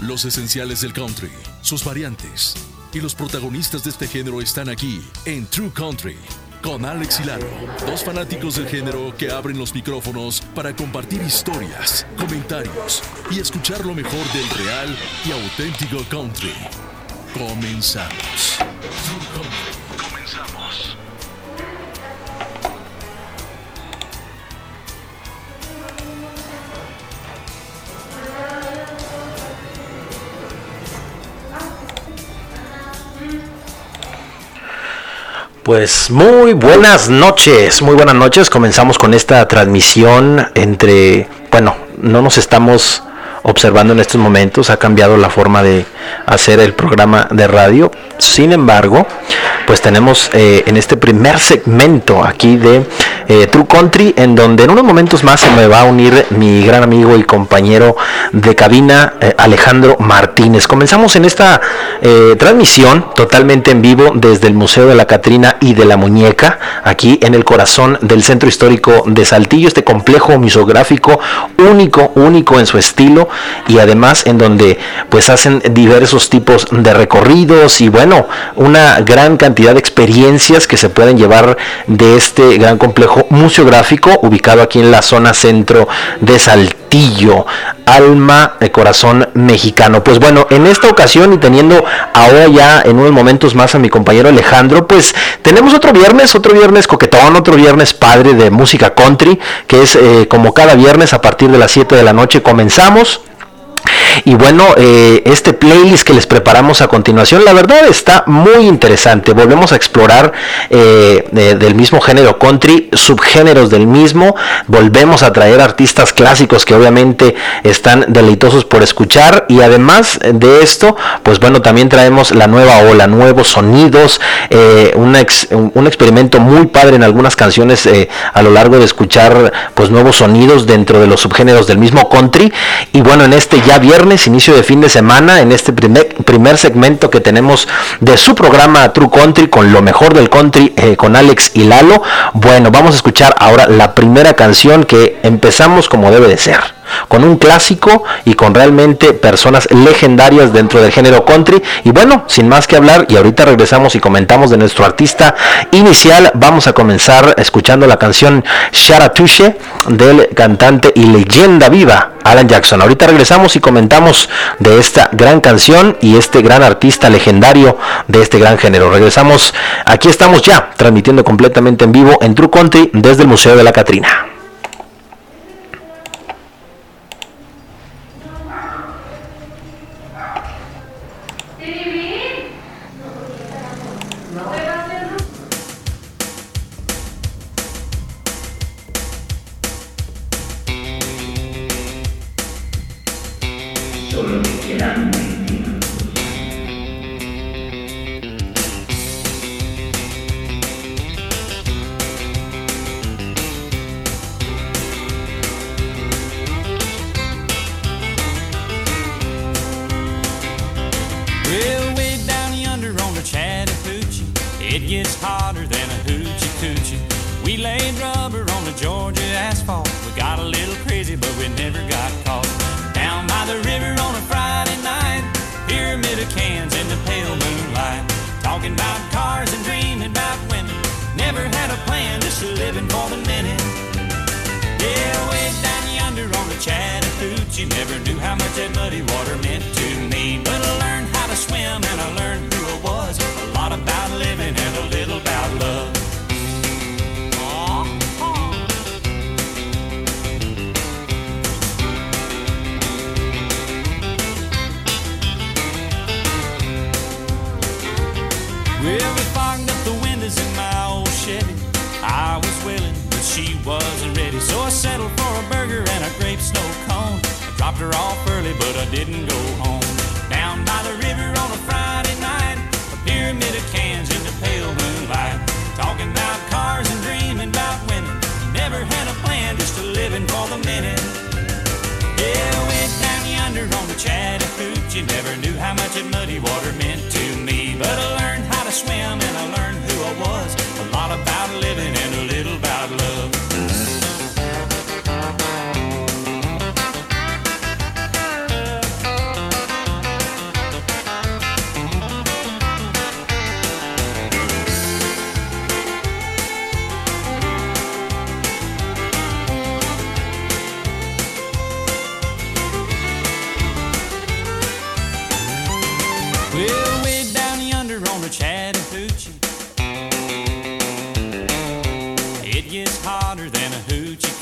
Los esenciales del country, sus variantes y los protagonistas de este género están aquí en True Country con Alex y Lalo, dos fanáticos del género que abren los micrófonos para compartir historias, comentarios y escuchar lo mejor del real y auténtico country. Comenzamos. Pues muy buenas noches, muy buenas noches. Comenzamos con esta transmisión entre, bueno, no nos estamos observando en estos momentos, ha cambiado la forma de hacer el programa de radio. Sin embargo, pues tenemos eh, en este primer segmento aquí de eh, True Country, en donde en unos momentos más se me va a unir mi gran amigo y compañero de cabina, eh, Alejandro Martínez. Comenzamos en esta transmisión totalmente en vivo desde el Museo de la Catrina y de la Muñeca, aquí en el corazón del Centro Histórico de Saltillo, este complejo misográfico único, único en su estilo y además en donde pues hacen diversos tipos de recorridos y bueno, una gran cantidad de experiencias que se pueden llevar de este gran complejo museográfico ubicado aquí en la zona centro de Saltillo, alma de corazón mexicano. Pues bueno, en esta ocasión y teniendo ahora ya en unos momentos más a mi compañero Alejandro, pues tenemos otro viernes, otro viernes coquetón, otro viernes padre de música country, que es eh, como cada viernes a partir de las 7 de la noche comenzamos. Y bueno, eh, este playlist que les preparamos a continuación, la verdad está muy interesante. Volvemos a explorar eh, del mismo género country, subgéneros del mismo. Volvemos a traer artistas clásicos que obviamente están deleitosos por escuchar. Y además de esto, pues bueno, también traemos la nueva ola, nuevos sonidos, eh, un, experimento muy padre en algunas canciones a lo largo de escuchar pues nuevos sonidos dentro de los subgéneros del mismo country. Y bueno, en este ya viernes, inicio de fin de semana, en este primer, primer segmento que tenemos de su programa True Country con lo mejor del country eh, con Alex y Lalo. Bueno, vamos a escuchar ahora la primera canción que empezamos como debe de ser con un clásico y con realmente personas legendarias dentro del género country. Y bueno, sin más que hablar, y ahorita regresamos y comentamos de nuestro artista inicial, vamos a comenzar escuchando la canción Sharatushe del cantante y leyenda viva Alan Jackson. Ahorita regresamos y comentamos de esta gran canción y este gran artista legendario de este gran género. Regresamos, aquí estamos ya transmitiendo completamente en vivo en True Country desde el Museo de la Catrina. cans in the pale moonlight. Talking about cars and dreaming about women. Never had a plan, just living for the minute. Yeah, way down yonder on the Chattahoochee. Never knew how much that muddy water meant to me. But I learned how to swim and I learned who I was. A lot about living and a little about love. she wasn't ready, so I settled for a burger and a grape snow cone. I dropped her off early, but I didn't go home. Down by the river on a Friday night, a pyramid of cans in the pale moonlight. Talking about cars and dreaming about women. Never had a plan, just a living for the minute. Yeah, I went down yonder on the Chattahoochee. Never knew how much of muddy water meant to me, but I learned how to swim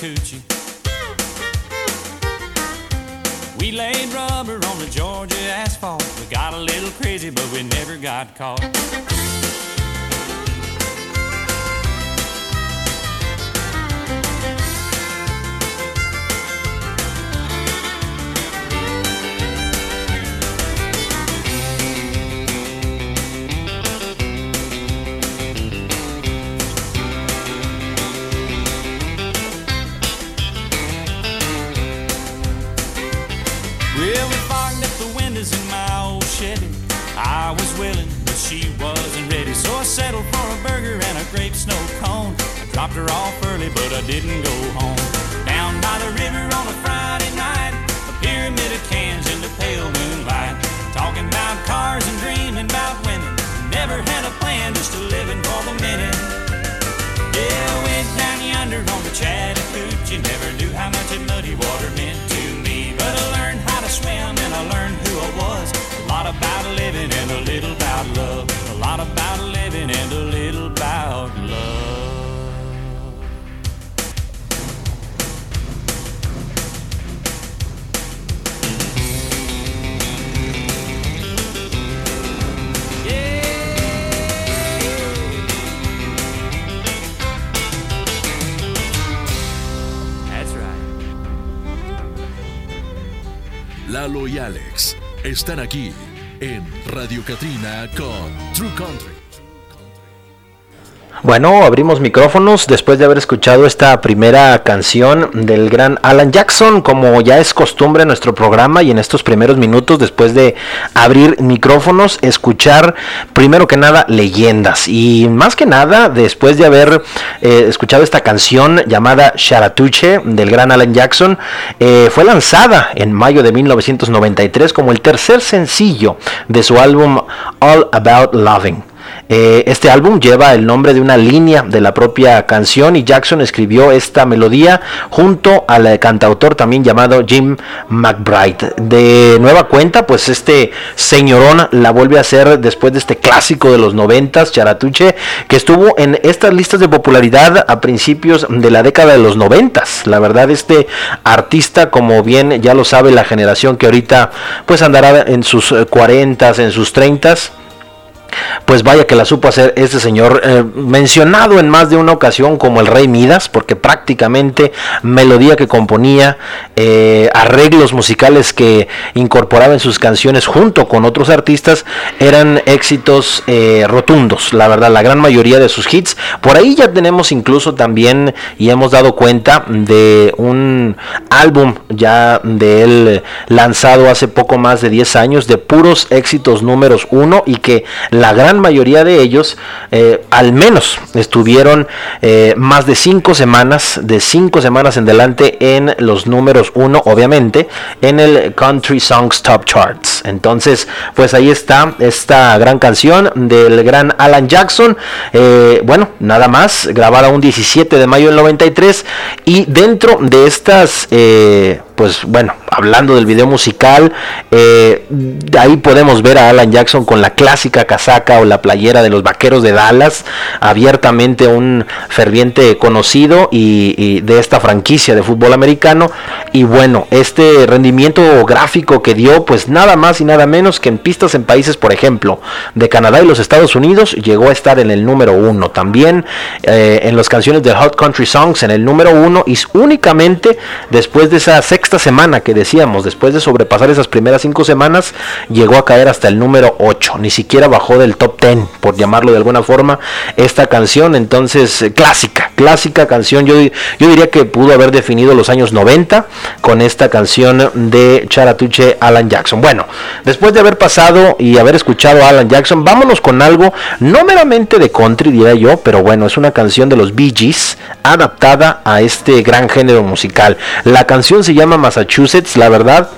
coochie. We laid rubber on the Georgia asphalt. We got a little crazy, but we never got caught. Dropped her off early, but I didn't go home. Down by the river on a Friday night, a pyramid of cans in the pale moonlight. Talking about cars and dreaming about women. Never had a plan, just a living for the minute. Yeah, went down yonder on the Chattahoochee. Never knew how much that muddy water meant to me. But I learned how to swim and I learned who I was. A lot about living and a little about love. A lot about living and a little about love. Lalo y Alex están aquí en Radio Katrina con True Country. Bueno, abrimos micrófonos después de haber escuchado esta primera canción del gran Alan Jackson, como ya es costumbre en nuestro programa y en estos primeros minutos después de abrir micrófonos, escuchar primero que nada leyendas y más que nada después de haber eh, escuchado esta canción llamada Charatuche del gran Alan Jackson, eh, fue lanzada en mayo de 1993 como el tercer sencillo de su álbum All About Loving. Eh, este álbum lleva el nombre de una línea de la propia canción y Jackson escribió esta melodía junto al cantautor también llamado Jim McBride. De nueva cuenta, pues este señorón la vuelve a hacer después de este clásico de los noventas, Charatuche, que estuvo en estas listas de popularidad a principios de la década de los noventas. La verdad, este artista, como bien ya lo sabe la generación que ahorita pues andará en sus cuarentas, en sus treintas pues vaya que la supo hacer este señor, eh, mencionado en más de una ocasión como el rey Midas, porque prácticamente melodía que componía, eh, arreglos musicales que incorporaba en sus canciones junto con otros artistas, eran éxitos eh, rotundos, la verdad, la gran mayoría de sus hits. Por ahí ya tenemos incluso también, y hemos dado cuenta de un álbum ya de él lanzado hace poco más de 10 años, de puros éxitos números uno y que la gran mayoría de ellos, eh, al menos, estuvieron eh, más de cinco semanas, de cinco semanas en delante en los números uno, obviamente, en el Country Songs Top Charts. Entonces, pues ahí está esta gran canción del gran Alan Jackson. Eh, bueno, nada más, grabada un 17 de mayo del 93 y dentro de estas pues bueno, hablando del video musical, eh, ahí podemos ver a Alan Jackson con la clásica casaca o la playera de los vaqueros de Dallas, abiertamente un ferviente conocido y, de esta franquicia de fútbol americano. Y bueno, este rendimiento gráfico que dio, pues nada más y nada menos que en pistas en países, por ejemplo, de Canadá y los Estados Unidos, llegó a estar en el número uno. También eh, en las canciones de Hot Country Songs en el número uno y únicamente después de esa sexta semana que decíamos, después de sobrepasar esas primeras cinco semanas, llegó a caer hasta el número 8. Ni siquiera bajó del top 10, por llamarlo de alguna forma, esta canción. Entonces, eh, clásica, clásica canción. Yo, yo diría que pudo haber definido los años 90 con esta canción de Charatuche Alan Jackson. Bueno, después de haber pasado y haber escuchado a Alan Jackson, vámonos con algo no meramente de country, diría yo, pero bueno, es una canción de los Bee Gees adaptada a este gran género musical. La canción se llama Massachusetts, la verdad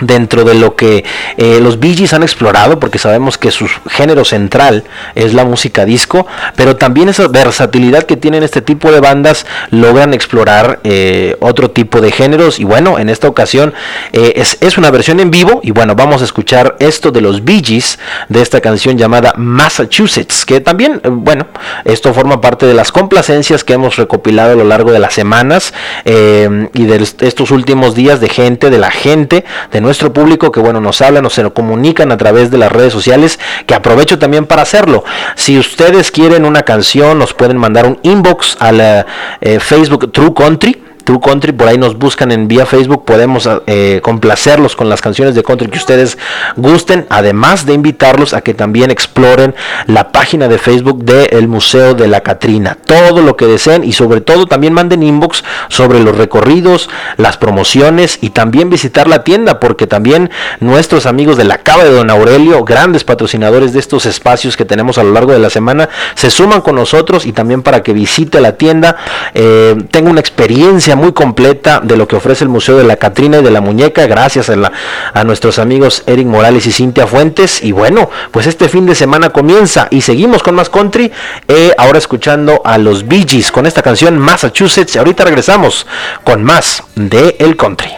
dentro de lo que eh, los Bee Gees han explorado, porque sabemos que su género central es la música disco, pero también esa versatilidad que tienen este tipo de bandas logran explorar eh, otro tipo de géneros. Y bueno, en esta ocasión eh, es, es, una versión en vivo y bueno, vamos a escuchar esto de los Bee Gees, de esta canción llamada Massachusetts, que también, bueno, esto forma parte de las complacencias que hemos recopilado a lo largo de las semanas y de estos últimos días de gente, de la gente, de nuestro público que bueno nos hablan o se comunican a través de las redes sociales que aprovecho también para hacerlo. Si ustedes quieren una canción nos pueden mandar un inbox a la eh, Facebook True Country True Country, por ahí nos buscan en vía Facebook, podemos eh, complacerlos con las canciones de country que ustedes gusten, además de invitarlos a que también exploren la página de Facebook del Museo de la Catrina, todo lo que deseen y sobre todo también manden inbox sobre los recorridos, las promociones y también visitar la tienda, porque también nuestros amigos de la Cava de Don Aurelio, grandes patrocinadores de estos espacios que tenemos a lo largo de la semana, se suman con nosotros y también para que visite la tienda, eh, tenga una experiencia muy completa de lo que ofrece el Museo de la Catrina y de la Muñeca, gracias a, a nuestros amigos Eric Morales y Cintia Fuentes. Y bueno, pues este fin de semana comienza y seguimos con más country, eh, ahora escuchando a los Bee Gees con esta canción Massachusetts. Ahorita regresamos con más de El Country.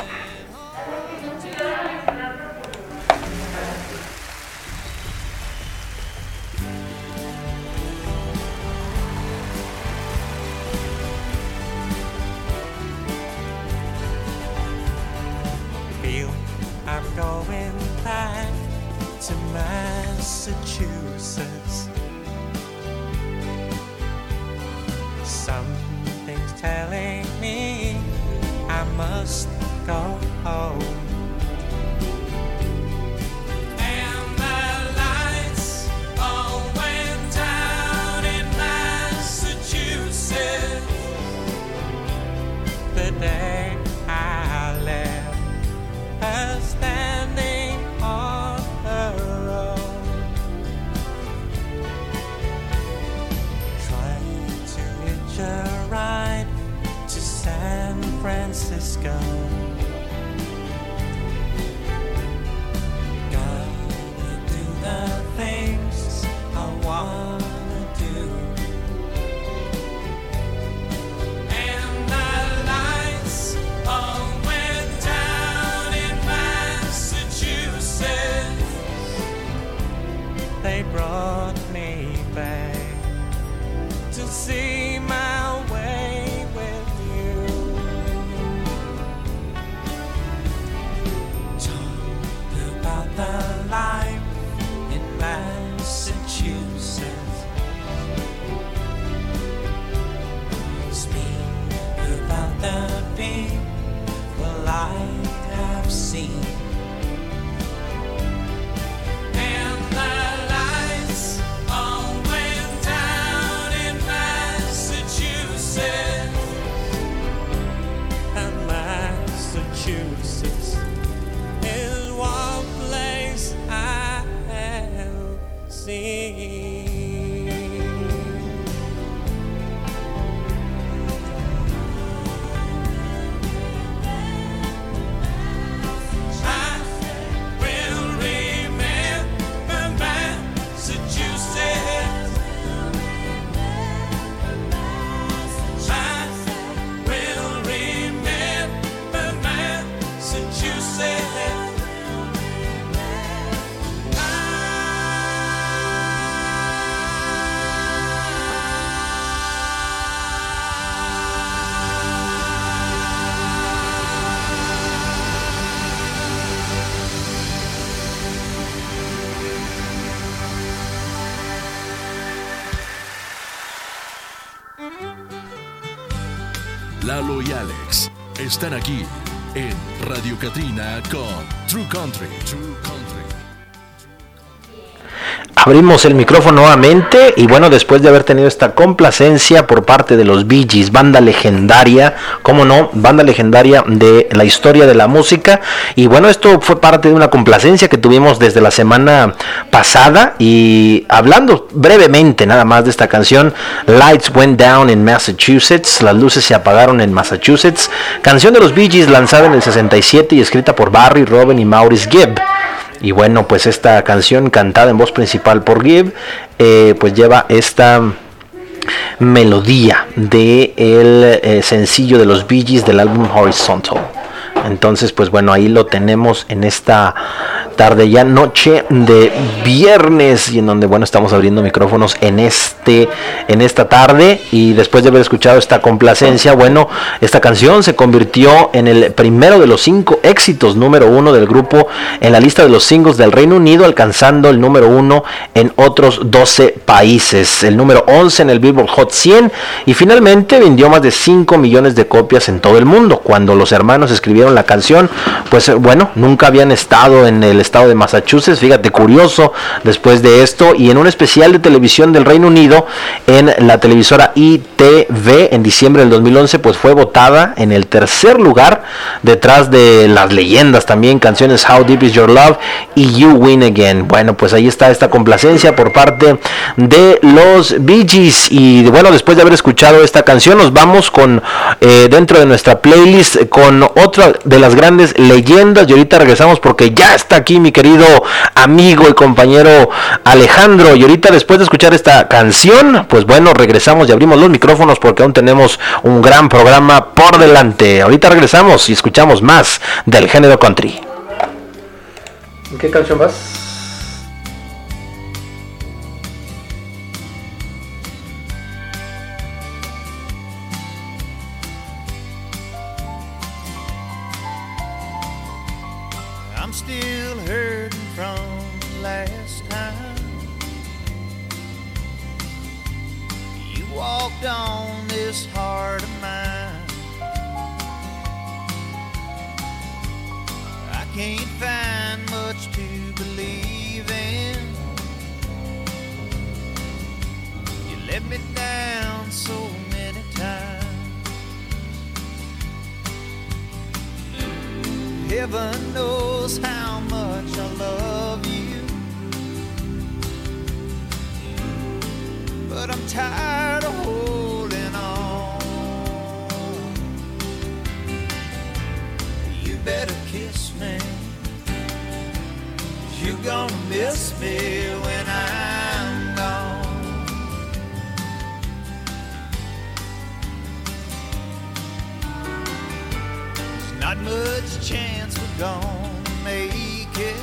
Están aquí abrimos el micrófono nuevamente y bueno, después de haber tenido esta complacencia por parte de los Bee Gees, banda legendaria, como no, banda legendaria de la historia de la música y bueno, esto fue parte de una complacencia que tuvimos desde la semana pasada y hablando brevemente nada más de esta canción, Lights Went Down in Massachusetts, las luces se apagaron en Massachusetts, canción de los Bee Gees lanzada en el 67 y escrita por Barry, Robin y Maurice Gibb. Y bueno, pues esta canción cantada en voz principal por Gibb, eh, pues lleva esta melodía de el eh, sencillo de los Bee Gees del álbum Horizontal. Entonces, pues bueno, ahí lo tenemos en esta tarde ya noche de viernes y en donde bueno estamos abriendo micrófonos en este en esta tarde y después de haber escuchado esta complacencia bueno esta canción se convirtió en el primero de los cinco éxitos número uno del grupo en la lista de los singles del Reino Unido alcanzando el número uno en otros 12 países el número 11 en el Billboard Hot 100 y finalmente vendió más de 5 millones de copias en todo el mundo. Cuando los hermanos escribieron la canción pues bueno nunca habían estado en el estado de Massachusetts. Fíjate, curioso después de esto. Y en un especial de televisión del Reino Unido, en la televisora ITV, en diciembre del 2011, pues fue votada en el tercer lugar, detrás de las leyendas también, canciones How Deep Is Your Love y You Win Again. Bueno, pues ahí está esta complacencia por parte de los Bee Gees. Y bueno, después de haber escuchado esta canción, nos vamos con eh, dentro de nuestra playlist con otra de las grandes leyendas. Y ahorita regresamos porque ya está aquí mi querido amigo y compañero Alejandro. Y ahorita después de escuchar esta canción, pues bueno, regresamos y abrimos los micrófonos porque aún tenemos un gran programa por delante. Ahorita regresamos y escuchamos más del género country. ¿En qué canción vas? Heaven knows how much I love you. But I'm tired of holding on. You better kiss me. You're gonna miss me when I'm gone. Not much chance we're gonna make it.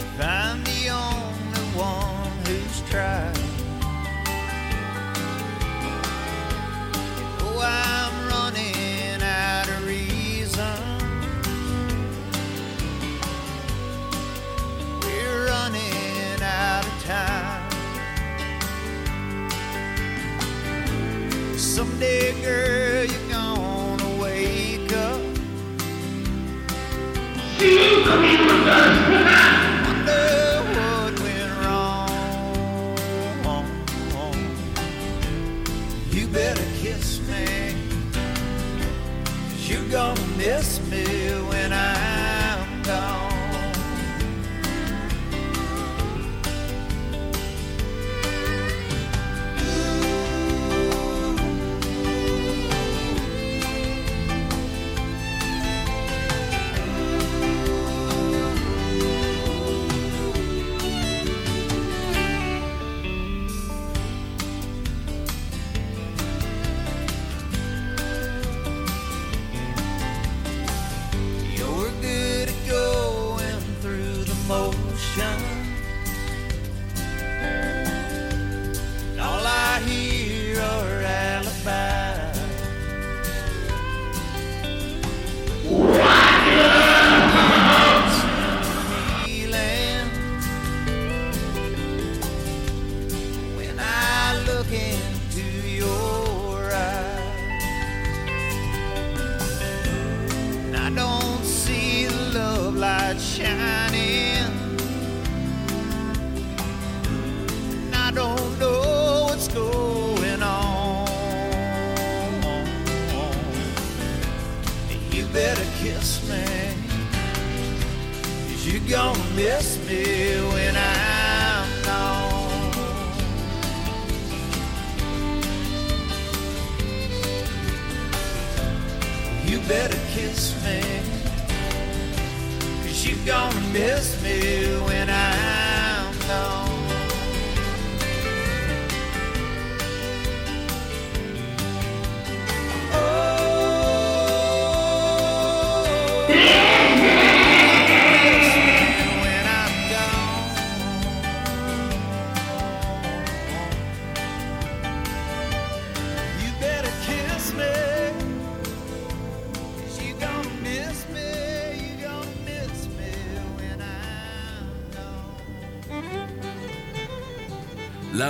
If I'm the only one who's tried. Oh, I'm running out of reason. We're running out of time. Someday, girl, you're gonna wake up. Wonder what went wrong. You better kiss me. you you're gonna miss me when I'm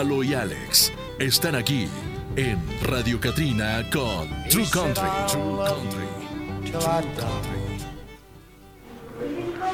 Lalo y Alex están aquí en Radio Katrina con True Country. True Country.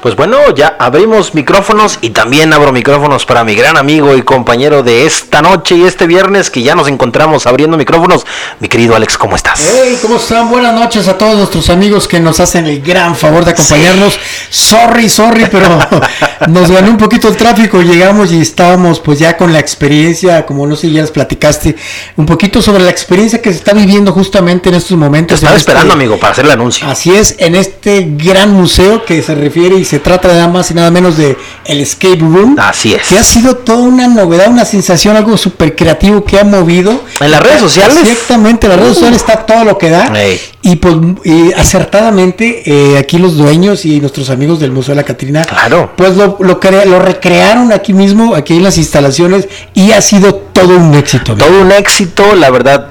Pues bueno, ya abrimos micrófonos y también abro micrófonos para mi gran amigo y compañero de esta noche y este viernes que ya nos encontramos abriendo micrófonos. Mi querido Alex, ¿cómo estás? Hey, ¿cómo están? Buenas noches a todos nuestros amigos que nos hacen el gran favor de acompañarnos. Sorry, sorry, pero nos ganó un poquito el tráfico. Llegamos y estábamos pues ya con la experiencia, como no sé, ya les platicaste un poquito sobre la experiencia que se está viviendo justamente en estos Te momentos. estaba en este- esperando, amigo, para hacer el anuncio. Así es, en este gran museo que se refiere y se trata nada más y nada menos de el Escape Room. Así es. Que ha sido toda una novedad, una sensación, algo súper creativo que ha movido. ¿En las redes sociales? Exactamente, en las redes sociales está todo lo que da. Y pues y acertadamente eh, aquí los dueños y nuestros amigos del Museo de la Catrina, Claro. pues lo, lo, cre- lo recrearon aquí mismo, aquí en las instalaciones y ha sido todo un éxito. amigo. Todo un éxito, la verdad.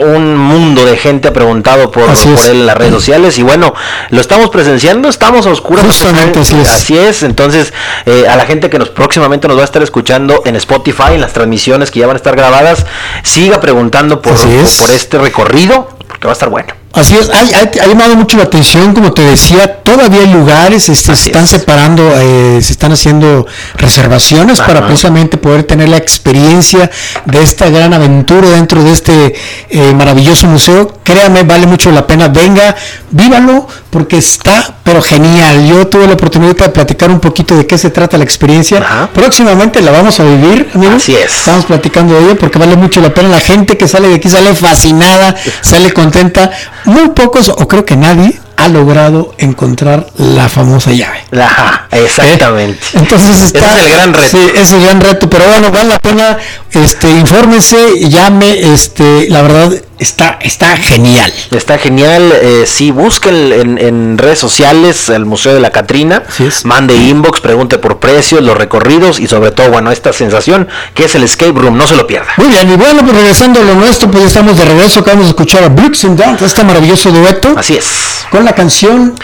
Un mundo de gente ha preguntado por, por él en las redes sociales y bueno, lo estamos presenciando, estamos a oscuras. Justamente, así es. Así es, entonces eh, a la gente que nos próximamente nos va a estar escuchando en Spotify, en las transmisiones que ya van a estar grabadas, siga preguntando por, es. por este recorrido, porque va a estar bueno. Así es, hay- hay- ha llamado mucho la atención, como te decía, todavía hay lugares, este, se están es. separando, eh, se están haciendo reservaciones para precisamente poder tener la experiencia de esta gran aventura dentro de este eh, maravilloso museo. Créame, vale mucho la pena, venga, vívalo, porque está, pero genial. Yo tuve la oportunidad de platicar un poquito de qué se trata la experiencia. Ajá. Próximamente la vamos a vivir, amigos. Así es. Estamos platicando de ello porque vale mucho la pena. La gente que sale de aquí sale fascinada, sale contenta. Muy pocos, o creo que nadie, ha logrado encontrar la famosa llave. Ajá, exactamente. ¿Eh? Entonces está, Ese es el gran reto. Sí, es el gran reto. Pero bueno, vale la pena, este, infórmese, llame, este, la verdad está, está genial. Está genial. Eh, sí, busquen en, en redes sociales el Museo de la Catrina. Es. Mande inbox, pregunte por precios, los recorridos y sobre todo, bueno, esta sensación que es el escape room. No se lo pierda. Muy bien, y bueno, pues regresando a lo nuestro, pues ya estamos de regreso. Acabamos de escuchar a Brooks and Dunn, este maravilloso dueto, Así es. con la canción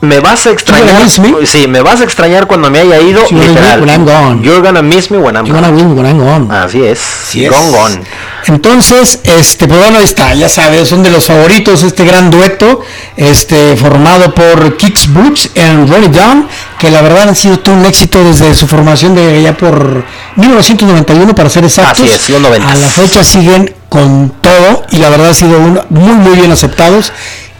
Me vas a extrañar. gonna miss me? Sí, me vas a extrañar cuando me haya ido. You're gonna literal. when I'm gone. You're gonna miss me when I'm You Wanna gone. Win When I'm Gone. Así es. Así es. Gone, gone. Entonces, este, pues bueno, ahí está, ya sabes, son de los favoritos este gran dueto, este, formado por Kix Brooks y Ronnie Down, que la verdad han sido todo un éxito desde su formación de ya por 1991 para ser exactos. Así es, los 90s. A la fecha siguen con todo y la verdad han sido un- muy muy bien aceptados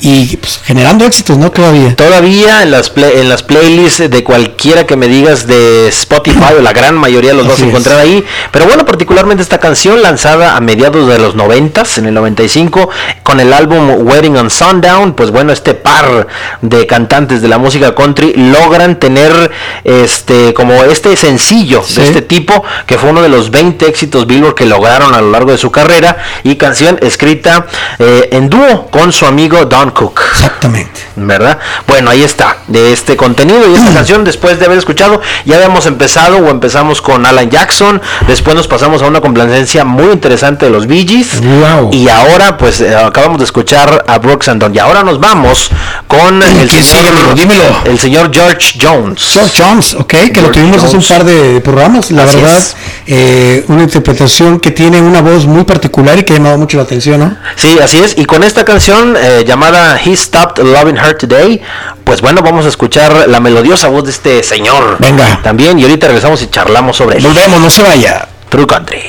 y pues, generando éxitos, ¿no? Todavía. Todavía en las, play- en las playlists de cualquiera que me digas de Spotify, o la gran mayoría los vas Así a es. encontrar ahí. Pero bueno, particularmente esta canción lanzada a mediados de los 90, en el 95, con el álbum Wedding on Sundown, pues bueno, este par de cantantes de la música country logran tener este como este sencillo Sí. de este tipo, que fue uno de los 20 éxitos Billboard que lograron a lo largo de su carrera, y canción escrita eh, en dúo con su amigo Don Cook. Exactamente. ¿Verdad? Bueno, ahí está, de este contenido y esta Mm. canción después de haber escuchado, ya habíamos empezado o empezamos con Alan Jackson, después nos pasamos a una complacencia muy interesante de los Bee Gees, Wow. y ahora pues eh, acabamos de escuchar a Brooks and Dunn, y ahora nos vamos con el señor, Dímelo. el señor George Jones. George Jones, ok, que lo tuvimos hace un par de programas, la Así verdad, eh, una interpretación que tiene una voz muy particular y que ha llamado mucho la atención, ¿no? Sí, así es. Y con esta canción eh, llamada He Stopped Loving Her Today, pues bueno, vamos a escuchar la melodiosa voz de este señor. Venga. También, y ahorita regresamos y charlamos sobre él. Volvemos, no se vaya. True Country.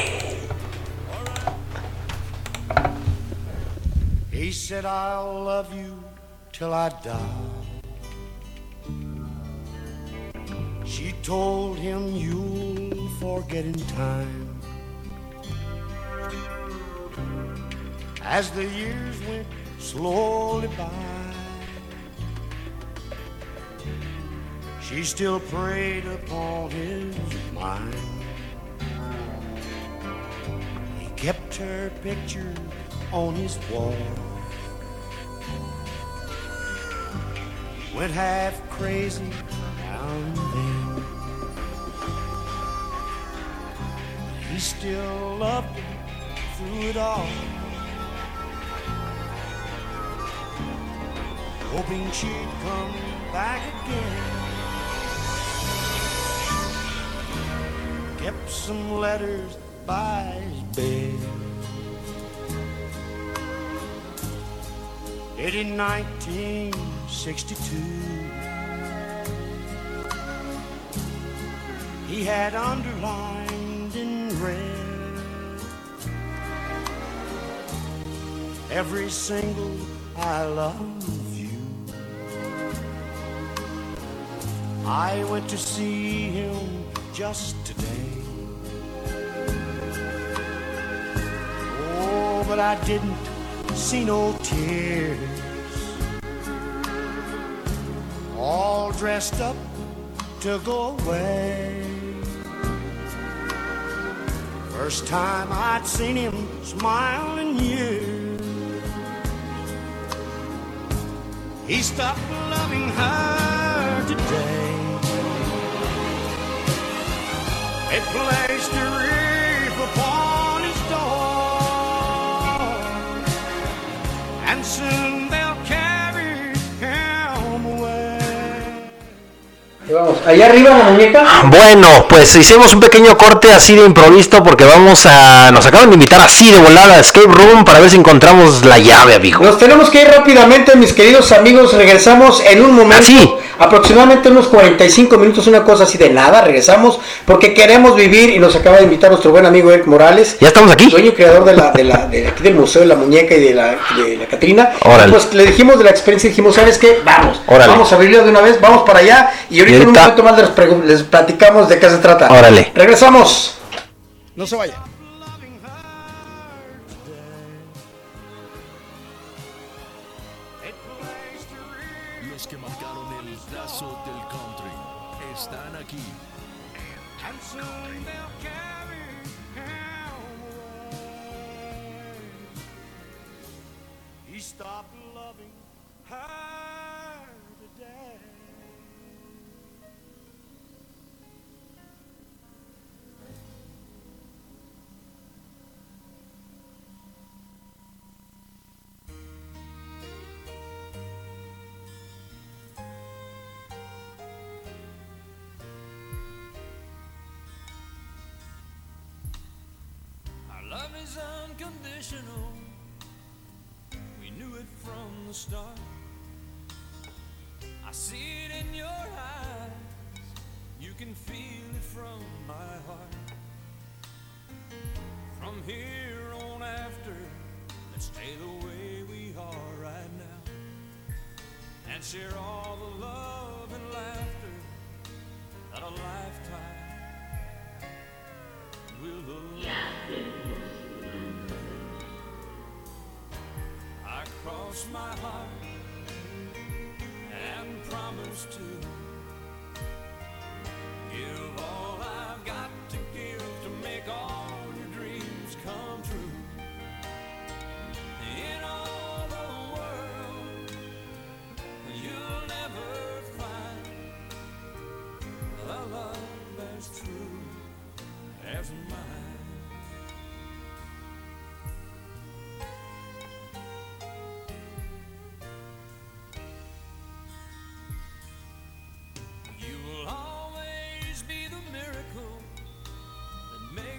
He said, I'll love you till I die. She told him you'll forget in time. As the years slowly by, she still preyed upon his mind. He kept her picture on his wall. Went half crazy now and then. He still loved her through it all. Hoping she'd come back again. Kept some letters by his bed. It in 1962. He had underlined in red every single I love I went to see him just today. Oh, but I didn't see no tears. All dressed up to go away. First time I'd seen him smile in years. He stopped loving her today. They placed a wreath upon his door, and soon they'll carry him away. Ahí vamos. Allá arriba la muñeca. Bueno, pues hicimos un pequeño corte así de improviso porque vamos a. Nos acaban de invitar así de volada a Escape Room para ver si encontramos la llave, amigo. Nos tenemos que ir rápidamente, mis queridos amigos. Regresamos en un momento. Así. Aproximadamente unos 45 minutos, una cosa así de nada. Regresamos porque queremos vivir y nos acaba de invitar nuestro buen amigo Eric Morales. Ya estamos aquí. Dueño y creador de la, de la, de aquí del Museo de la Muñeca y de la, de la Catrina. Órale. Pues le dijimos de la experiencia y dijimos, ¿sabes qué? Vamos. Órale. Vamos a abrirlo de una vez, vamos para allá. Y ahorita, Y en un momento más les, les platicamos de qué se trata. Órale. Regresamos. No se vaya. From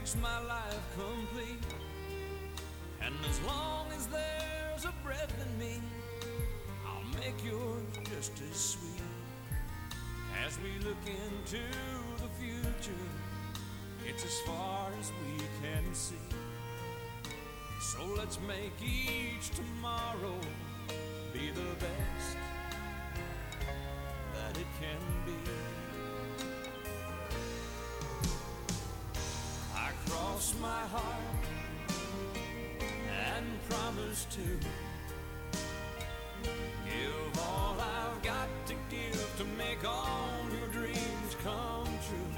makes my life complete. And as long as there's a breath in me, I'll make yours just as sweet. As we look into the future, it's as far as we can see. So let's make each tomorrow be the best that it can be. My heart and promise to give all I've got to give to make all your dreams come true.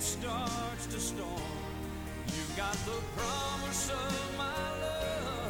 It starts to storm, you've got the promise of my love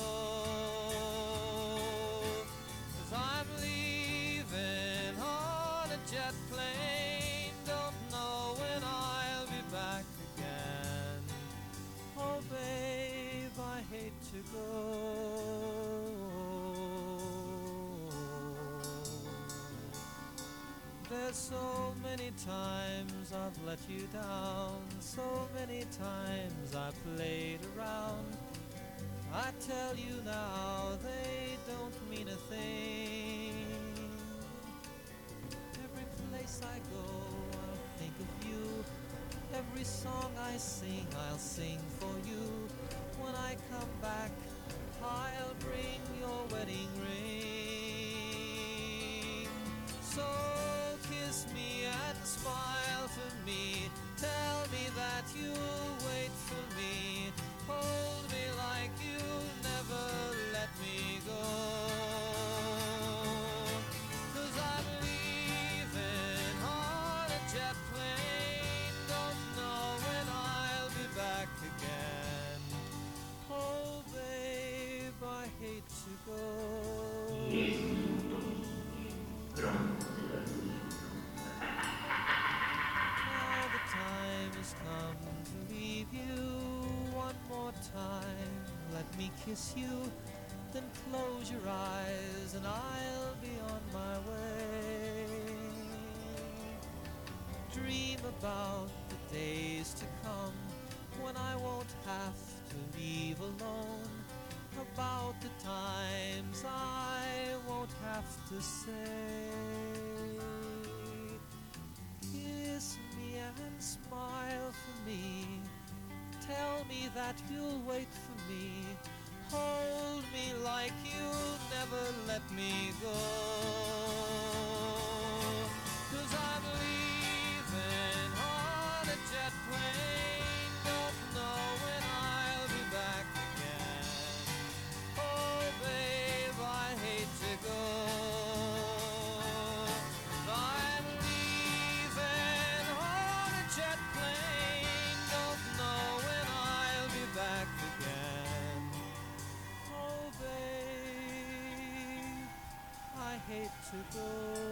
So many times I've let you down, so many times I've played around. I tell you now, they don't mean a thing. Every place I go, I think of you. Every song I sing, I'll sing for you. When I come back, kiss you, then close your eyes, and I'll be on my way. Dream about the days to come when I won't have to leave alone. About the times I won't have to say. Kiss me and smile for me. Tell me that you'll wait for me. Hold me like you'll never let me go. To go.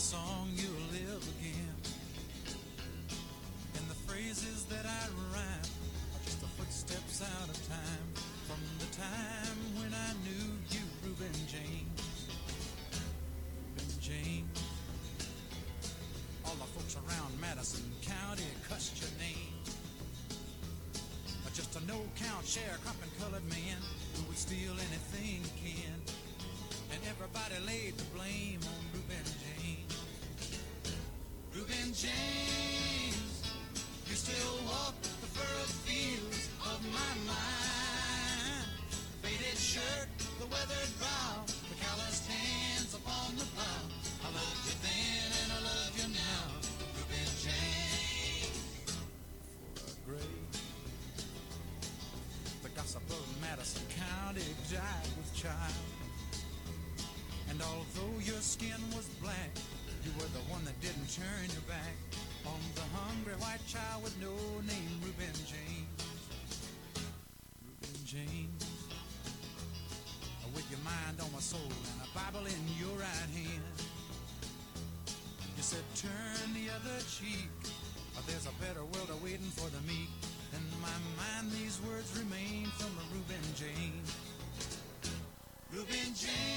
Song you'll live again. And the phrases that I rhyme are just the footsteps out of time from the time when I knew you, Reuben James. Reuben James. All the folks around Madison County cussed your name. Just a no-count sharecropping colored man who would steal anything he can. And everybody laid the blame on James, you still walk the furrowed fields of my mind. Faded shirt, the weathered brow, the calloused hands upon the plow. I loved you then and I love you now, James. For a grave, the gossip of Madison County died with child. And although your skin was that didn't turn your back on the hungry white child with no name, Reuben James. Reuben James. With your mind on my soul and a Bible in your right hand. You said, turn the other cheek, But there's a better world awaiting for the meek. In my mind, these words remain from a Reuben James. Reuben James,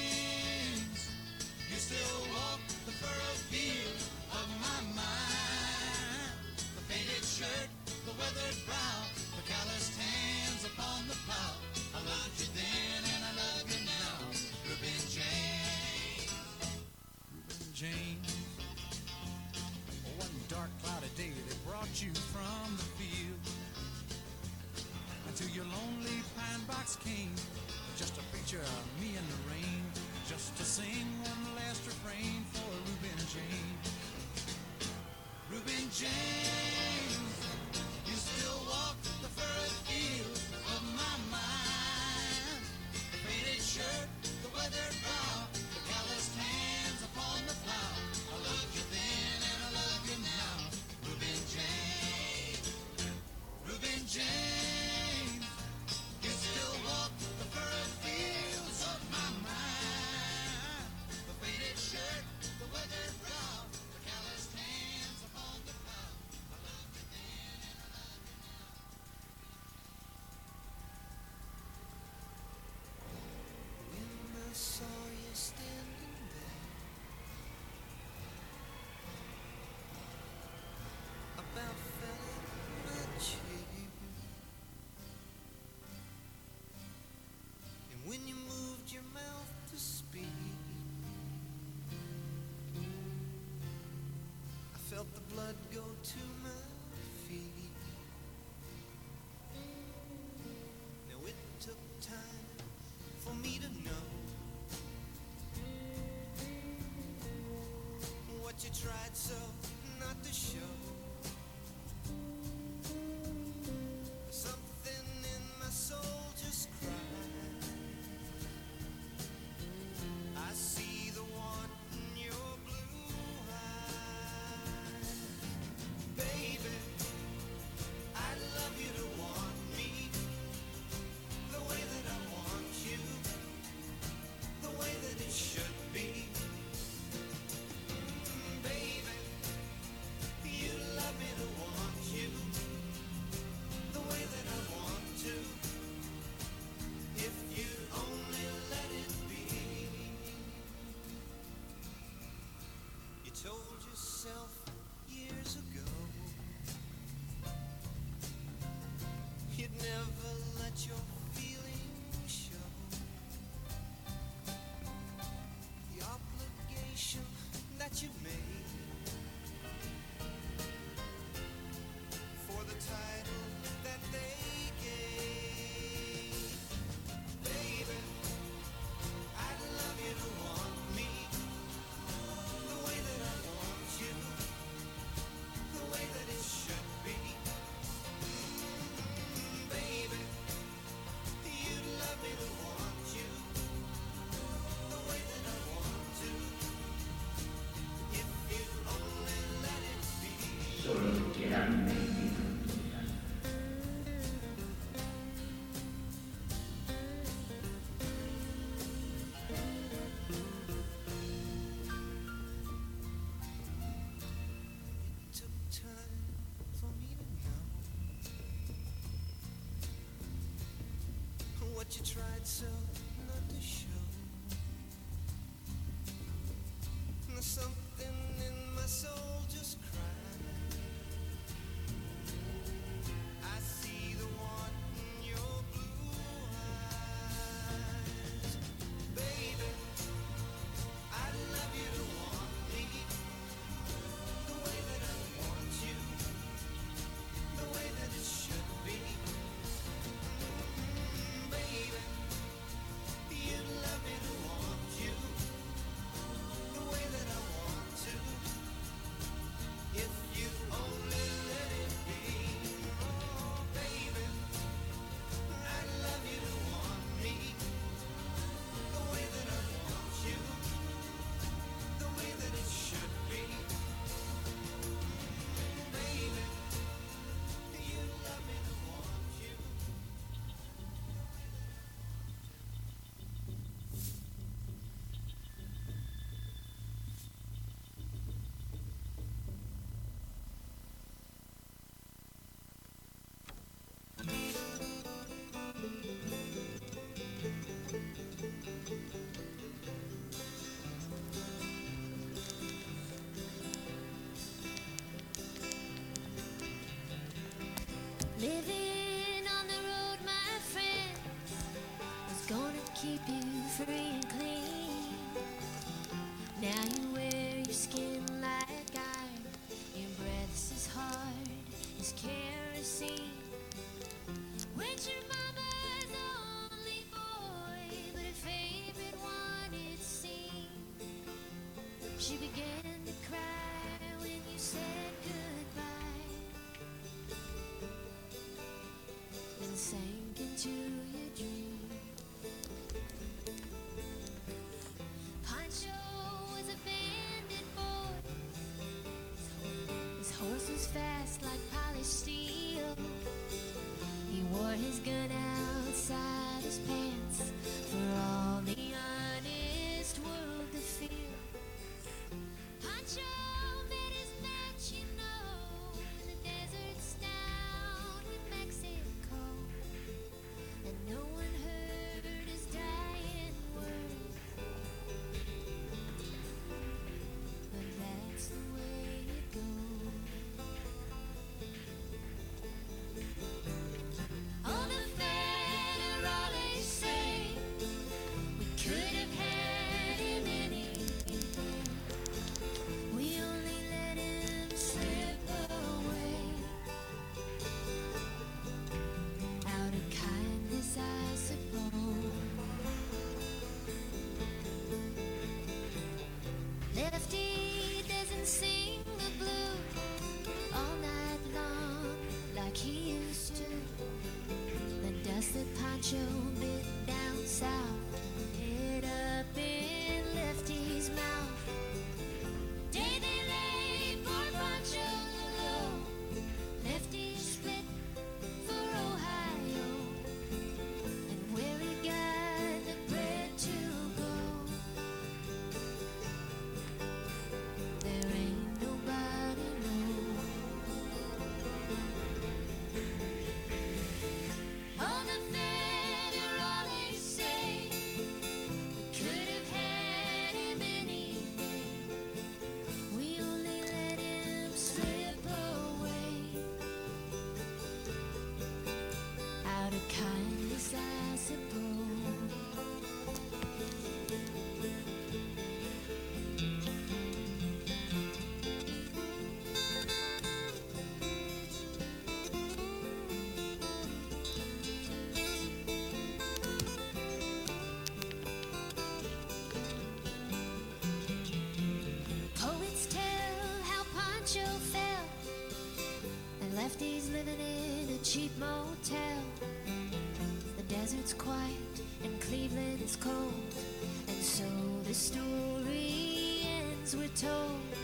go to my feet. Now it took time for me to know what you tried so you tried so On the road, my friend, gonna keep you free and clean. Now you fast like polished steel. Joe. it's quiet and Cleveland is cold, and so the story ends. We're told.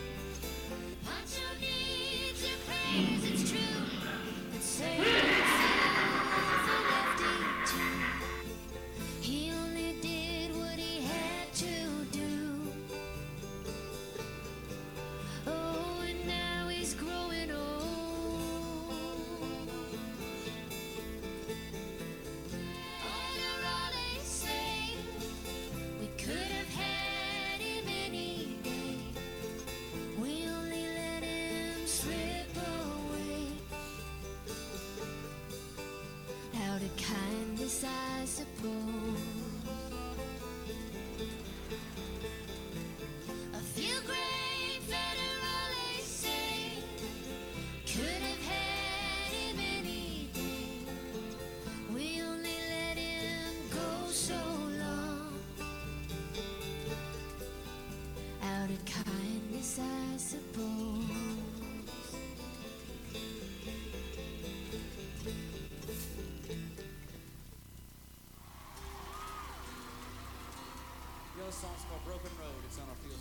on our field.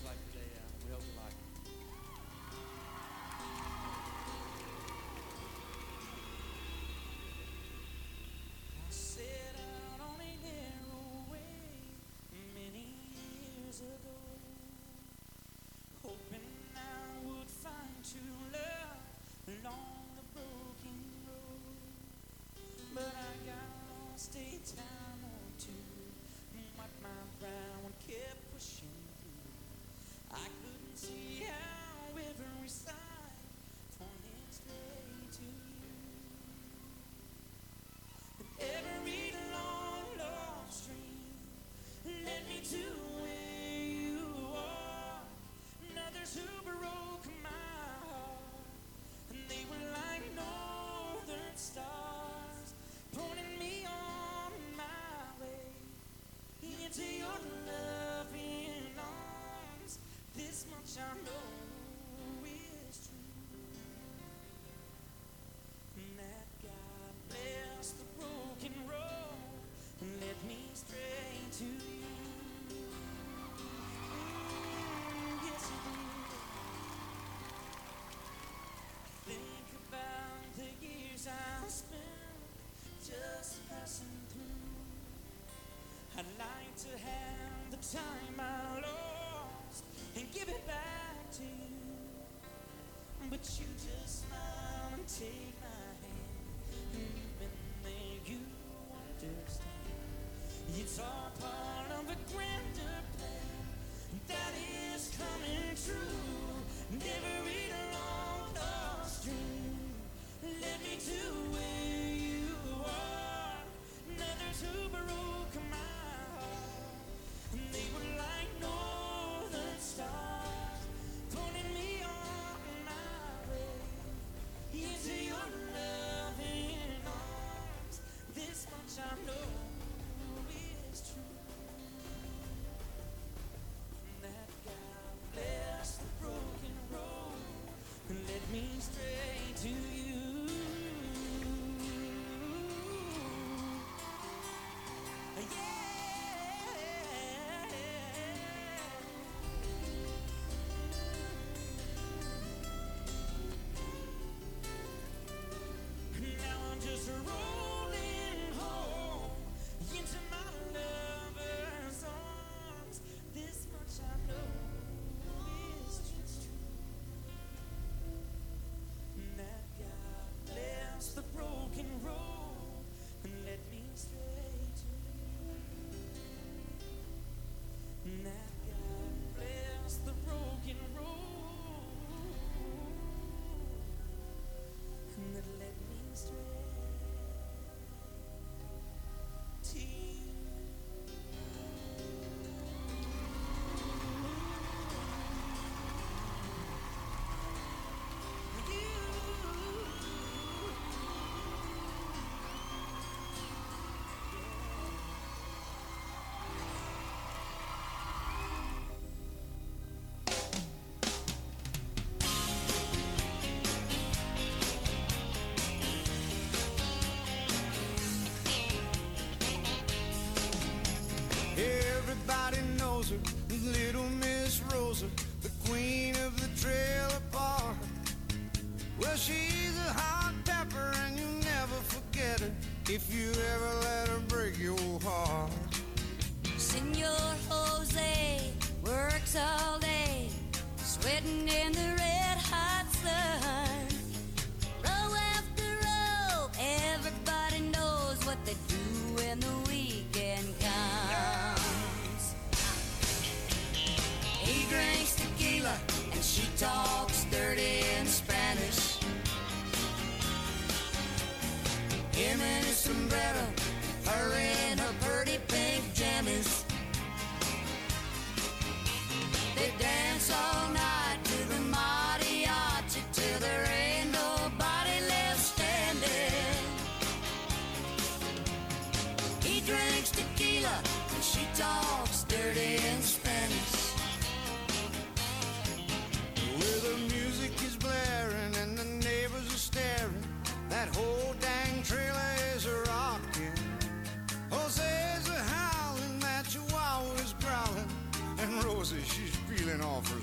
to have the time I lost and give it back to you. But you just smile and take my hand. And even then, you understand. It's our part. If you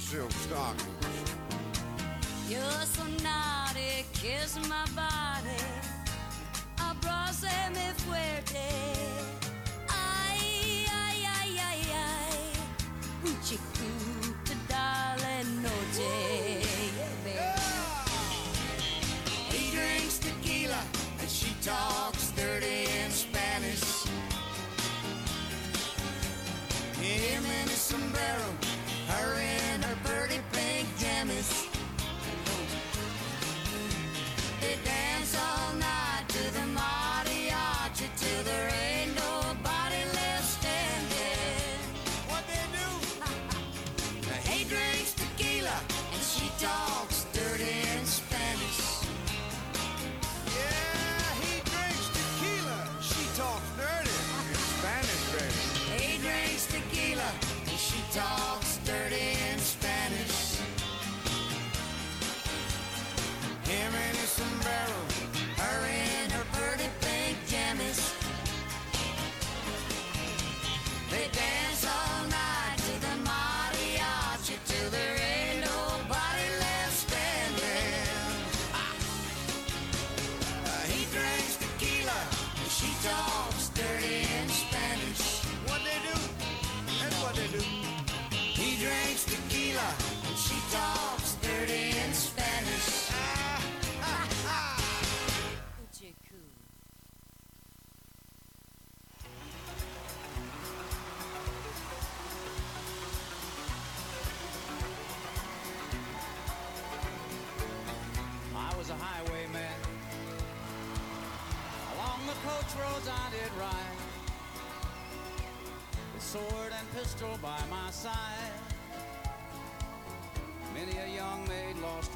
silk stockings. You're so naughty, kiss my body. Abrázame fuerte. Ay,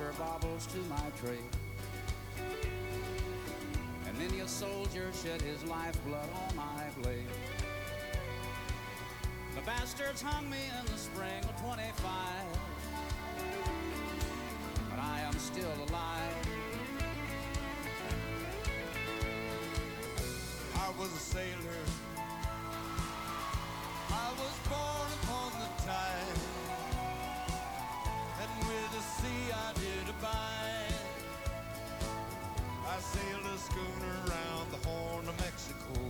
her baubles to my trade. And many a soldier shed his lifeblood on my blade. The bastards hung me in the spring of 25 but I am still alive. I was a sailor. I was born upon the tide. With sea I did abide. I sailed a schooner around the Horn of Mexico.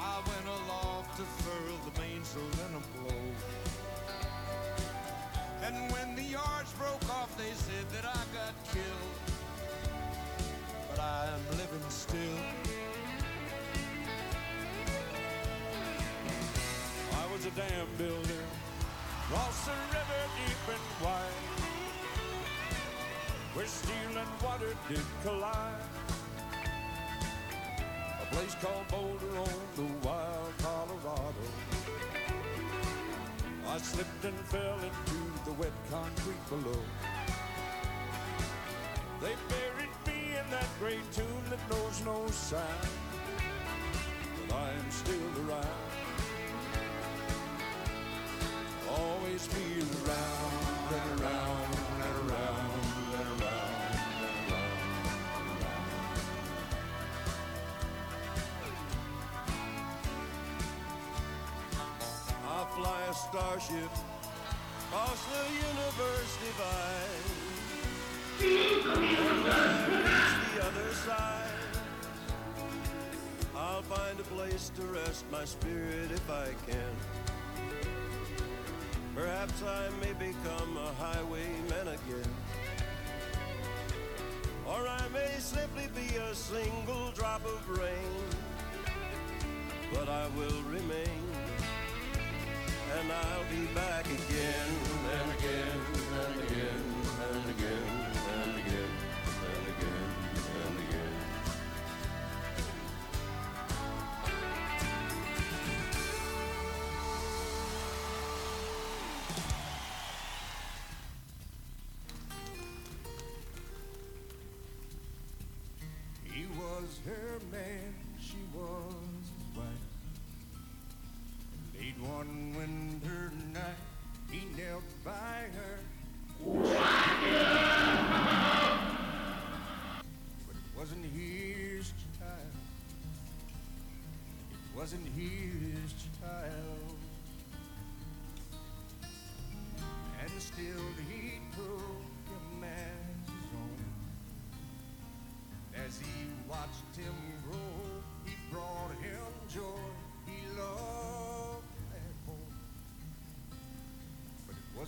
I went aloft to furl the mainsail in a blow. And when the yards broke off, they said that I got killed. But I am living still. I was a dam builder, crossed the river deep and wide, where steel and water did collide. A place called Boulder on the wild Colorado. I slipped and fell into the wet concrete below. They buried me in that great tomb that knows no sound. But I am still around. Always be around and around and around and around and around. I fly a starship across the universe divide. Reach the other side, I'll find a place to rest my spirit if I can. Perhaps I may become a highwayman again. Or I may simply be a single drop of rain. But I will remain and I'll be back again and again and again and again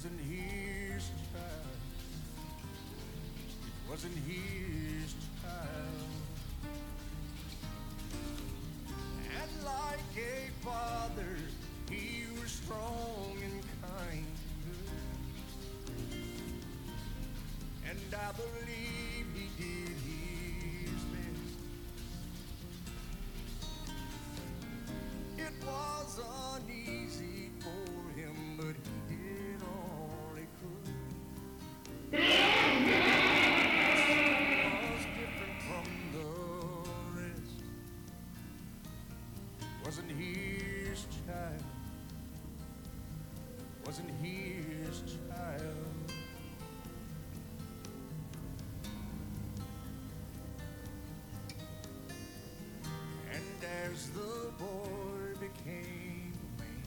wasn't his time. It wasn't here. wasn't his child. And as the boy became a man,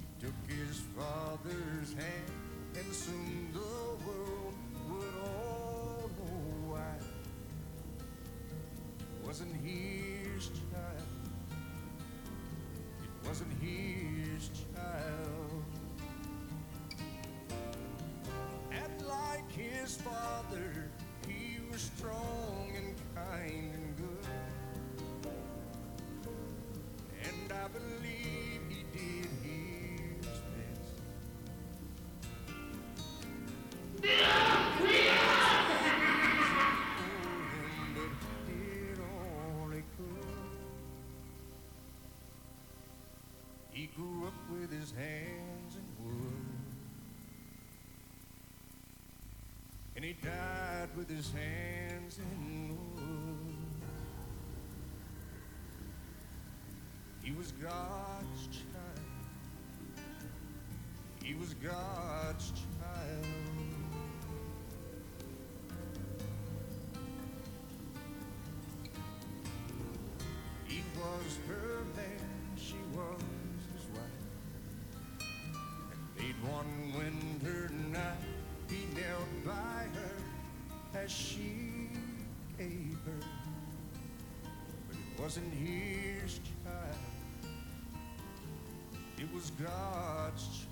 he took his father's hand, and soon the world would all know why. Wasn't his child. It wasn't his child. was God's child. He was God's child. He was her man, she was his wife. And late one winter night, he knelt by her as she gave her. But it wasn't he God's truth.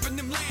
dropping them like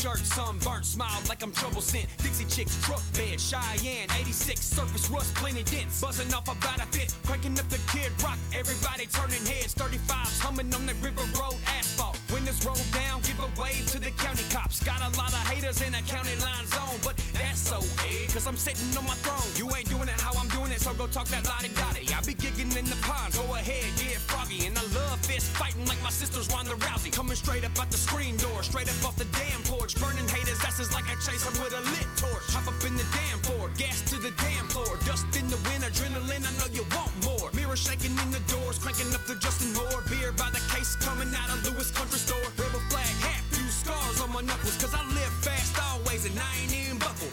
shirt, sunburnt, smile like I'm trouble sent. Dixie chicks, truck bed, Cheyenne, 86, surface rust, plenty dents. Buzzing off about a fit, cranking up the kid rock. Everybody turning heads, 35s humming on the river road asphalt. Windows roll down, give a wave to the county cops. Got a lot of haters in the county line zone, but that's A, cause I'm sitting on my throne. You ain't doing it how I'm doing it, so go talk that lottie dottie. I be gigging in the pond, go ahead, get froggy. And I love fist fighting like my sister's Ronda Rousey. Coming straight up out the screen door, straight up off the damn porch. Burning haters' asses like I chase them with a lit torch. Hop up in the damn Ford, gas to the damn floor. Dust in the wind, adrenaline, I know you want more. Mirror shaking in the doors, cranking up the Justin Moore. Beer by the case, coming out of Lewis Country Store. Rebel flag hat, few scars on my knuckles, cause I live fast always and I ain't even buckle.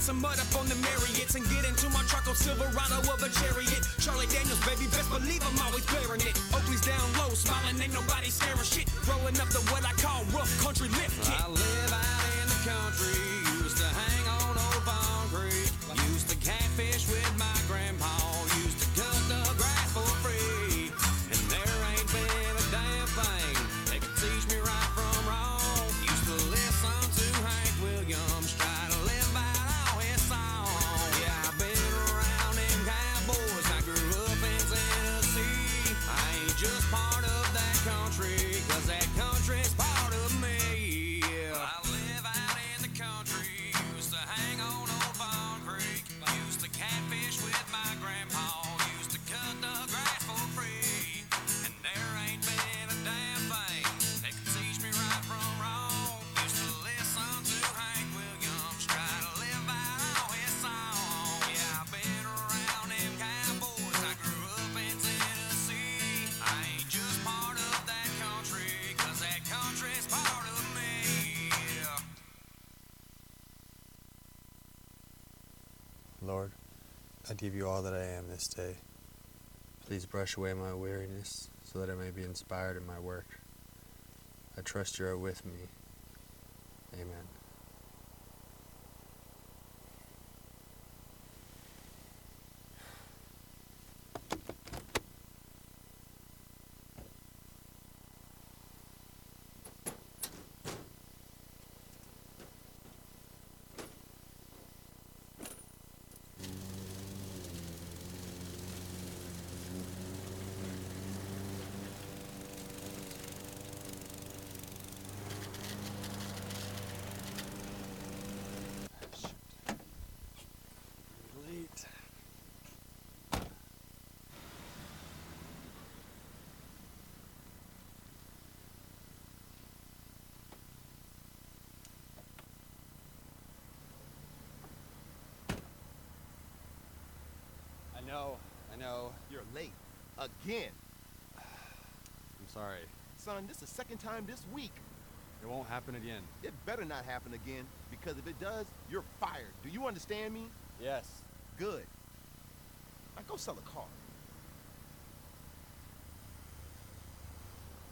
Get some mud up on the Marriotts and get into my truck on Silverado of a chariot. Charlie Daniels, baby, best believe I'm always bearing it. Oakley's down low, smiling, ain't nobody scaring shit. Rolling up the what I call rough country lift kit. I live out in the country, used to hang on old Creek. Used to catfish with I give you all that I am this day. Please brush away my weariness so that I may be inspired in my work. I trust you are with me. Amen. Late. I know, I know. You're late. Again. I'm sorry. Son, this is the second time this week. It won't happen again. It better not happen again, because if it does, you're fired. Do you understand me? Yes. Good. Now go sell a car.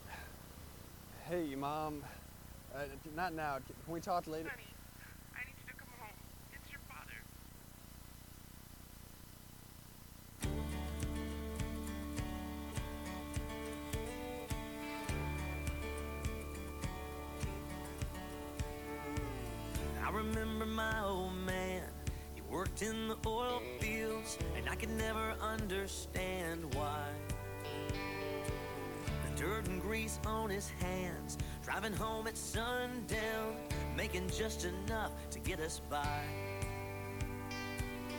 Hey, Mom. Uh, not now. Can we talk later? I oil fields, and I could never understand why. The dirt and grease on his hands, driving home at sundown, making just enough to get us by.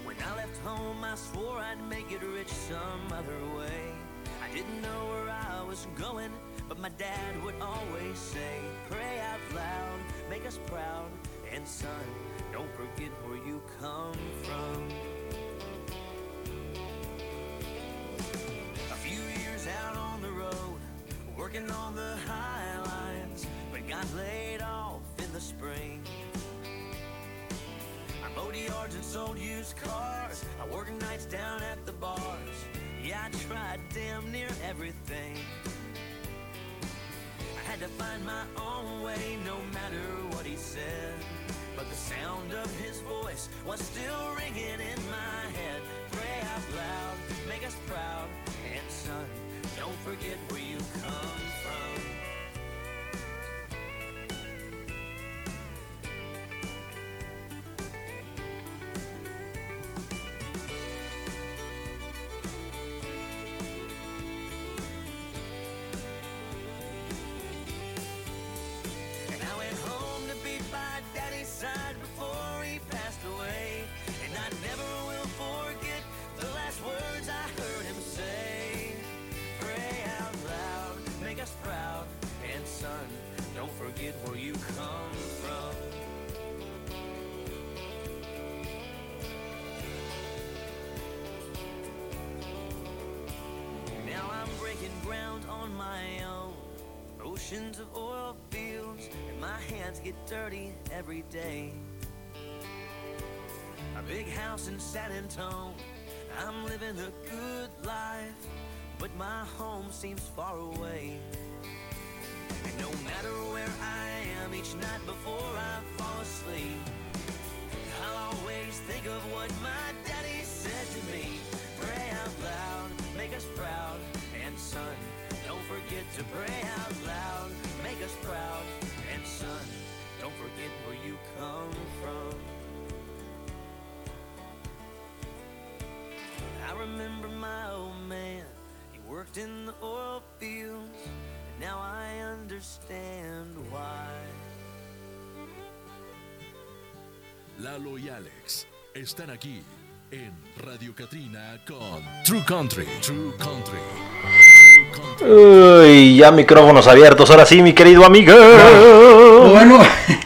When I left home, I swore I'd make it rich some other way. I didn't know where I was going, but my dad would always say, Pray out loud, make us proud, and son, don't forget where you come from. A few years out on the road, working on the high lines, but got laid off in the spring. I mowed yards and sold used cars. I worked nights down at the bars. Yeah, I tried damn near everything. I had to find my own way, no matter what he said. But the sound of his voice was still ringing in my head. Pray out loud, make us proud, and son, don't forget where you come dirty every day. A big house in San Antone. I'm living a good life, but my home seems far away. And no matter where I am each night before I fall asleep, I'll always think of what my daddy said to me. Pray out loud, make us proud, and son, don't forget to pray out loud, make us proud, and son, don't forget where you come from. I remember my old man, he worked in the oil fields, and now I understand why. Lalo y Alex están aquí en Radio Catrina con True Country. True Country. Uy, ya micrófonos abiertos. Ahora sí, mi querido amigo. Bueno,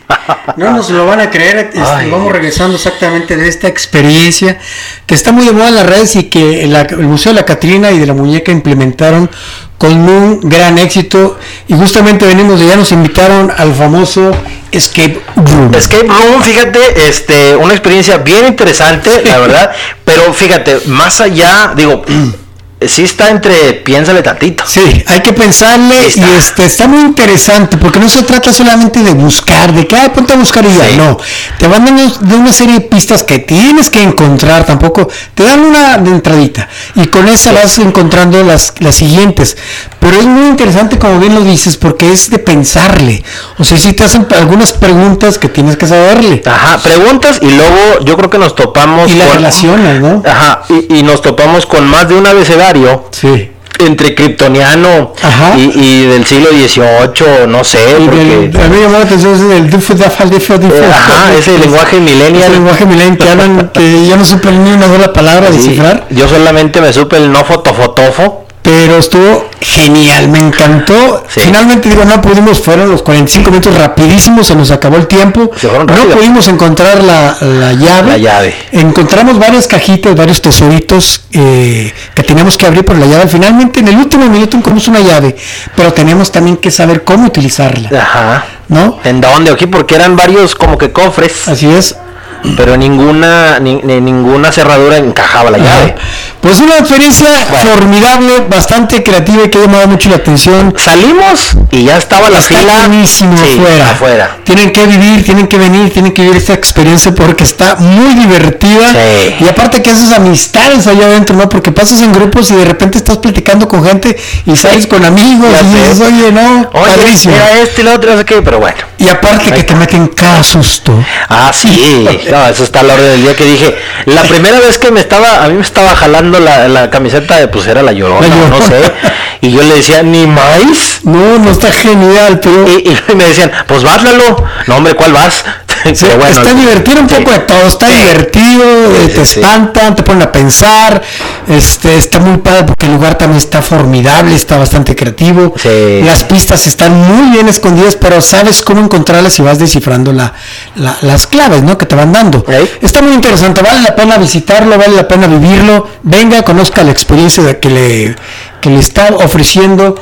no nos lo van a creer. este, Ay, vamos Dios. regresando exactamente de esta experiencia que está muy de moda en las redes y que la- el Museo de la Catrina y de la Muñeca implementaron con un gran éxito. Y justamente venimos de ya nos invitaron al famoso Escape Room. Escape Room, fíjate, este, una experiencia bien interesante, la verdad. Pero fíjate, más allá, digo, sí está entre, piénsale tantito. Sí, hay que pensarle y este está muy interesante porque no se trata solamente de buscar, de que ay, ponte a buscar y ya, Sí. no. Te van dando de una serie de pistas que tienes que encontrar, tampoco te dan una de entradita y con esa vas encontrando las, las siguientes. Pero es muy interesante como bien lo dices porque es de pensarle. O sea, si te hacen algunas preguntas que tienes que saberle. Ajá, preguntas y luego yo creo que nos topamos Y las con- relaciones, ¿no? Ajá, y, y nos topamos con más de un Sí. entre kryptoniano y, y del siglo XVIII, no sé, Y porque... del- a mí me llamó la atención ese del. Eh, ajá, ese lenguaje millennial. Ese lenguaje millennial que hablan, que yo no supe ni una sola palabra Sí, descifrar. Yo solamente me supe el no fotofotofo. Pero estuvo genial, me encantó. Finalmente digo, no pudimos, fueron los 45 minutos rapidísimos, se nos acabó el tiempo. No pudimos encontrar la, la llave. La llave. Encontramos varias cajitas, varios tesoritos eh, que teníamos que abrir por la llave. Finalmente, en el último minuto encontramos una llave, pero tenemos también que saber cómo utilizarla. Ajá. ¿No? ¿En dónde? Aquí porque eran varios como que cofres. Así es. Pero ninguna ni, ni- ninguna cerradura encajaba la llave. Pues una experiencia formidable, bastante creativa y que ha llamado mucho la atención. Salimos y ya estaba la Está fila. Sí, afuera. afuera. Tienen que vivir, tienen que venir, tienen que vivir esta experiencia porque está muy divertida. Sí. Y aparte que haces amistades allá adentro, ¿no? Porque pasas en grupos y de repente estás platicando con gente y sales con amigos Ya y dices, oye, no, Oye, padrísimo. este y lo otro, no sé qué, pero bueno. Y aparte que te meten cada susto. Ah, sí, no, eso está a la orden del día que dije. La primera vez que me estaba, a mí me estaba jalando la, la camiseta, de, pues era la llorona, La no sé. Y yo le decía, ni más. No, no está genial, pero. Y, y me decían, pues vas, Lalo. No, hombre, ¿cuál vas? Sí, bueno, está divertido un poco de todo, está divertido, eh, te espantan, te ponen a pensar, este está muy padre porque el lugar también está formidable, está bastante creativo, las pistas están muy bien escondidas, pero sabes cómo encontrarlas y vas descifrando la, la- las claves, ¿no? Que te van dando. Está muy interesante, vale la pena visitarlo, vale la pena vivirlo, venga, conozca la experiencia que le, que le está ofreciendo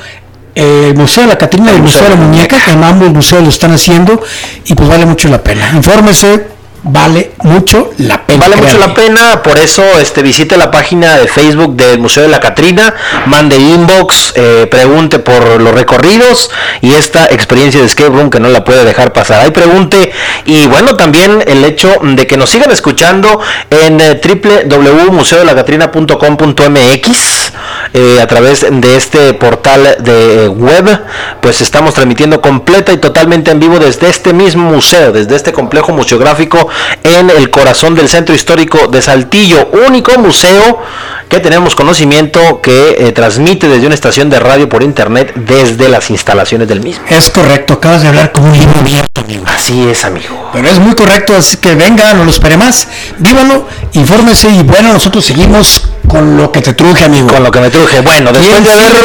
eh, el Museo de la Catrina y el Museo de la Muñeca, que ambos museos lo están haciendo y pues vale mucho la pena. Infórmese, vale mucho la pena. Vale mucho la pena, por eso este visite la página de Facebook del Museo de la Catrina, mande inbox, eh, pregunte por los recorridos y esta experiencia de escape room que no la puede dejar pasar. Ahí pregunte y bueno, también el hecho de que nos sigan escuchando en eh, www.museodelacatrina.com.mx eh, a través de este portal de web, pues estamos transmitiendo completa y totalmente en vivo desde este mismo museo, desde este complejo museográfico en el corazón del centro histórico de Saltillo, único museo que tenemos conocimiento que eh, transmite desde una estación de radio por internet desde las instalaciones del mismo. Es correcto, acabas de hablar como un libro abierto, amigo. Así es, amigo. Pero es muy correcto, así que venga, no lo espere más, vívalo, infórmese y bueno, nosotros seguimos con lo que te truje, amigo. Con lo que me truje. Bueno, después ¿Quién de haber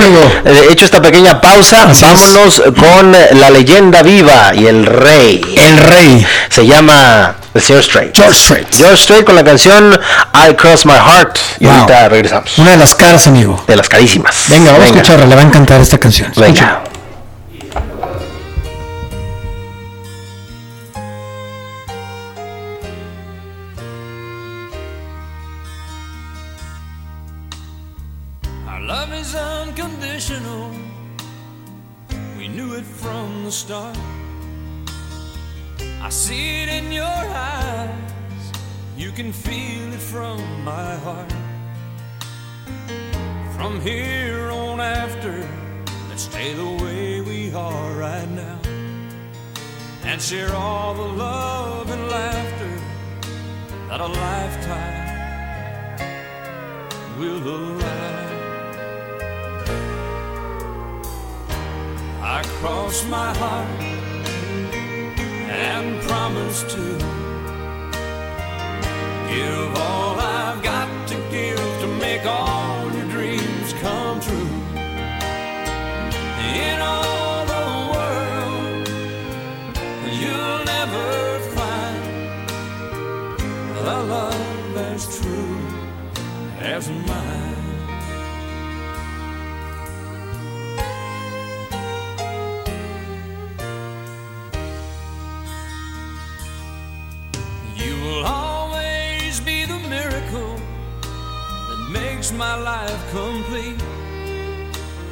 eh, hecho esta pequeña pausa, Así es. vámonos con eh, la leyenda viva y el rey. El rey. Se llama el señor Strait. George Strait. George Strait con la canción I Cross My Heart. Y Wow. ahorita regresamos. Una de las caras, amigo. De las carísimas. Venga, vamos a escucharla, le va a encantar esta canción. Venga. I see it in your eyes. You can feel it from my heart. From here on after, let's stay the way we are right now. And share all the love and laughter that a lifetime will allow. I cross my heart and promise to give all I've got to give to make all your dreams come true. In all makes my life complete.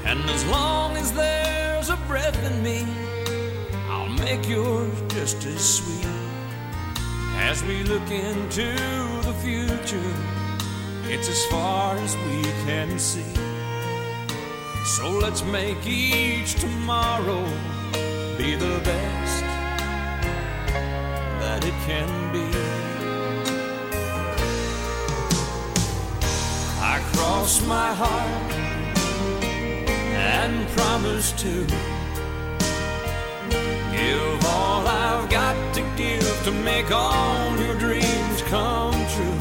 And as long as there's a breath in me, I'll make yours just as sweet. As we look into the future, it's as far as we can see. So let's make each tomorrow be the best that it can be. Cross my heart and promise to give all I've got to give to make all your dreams come true.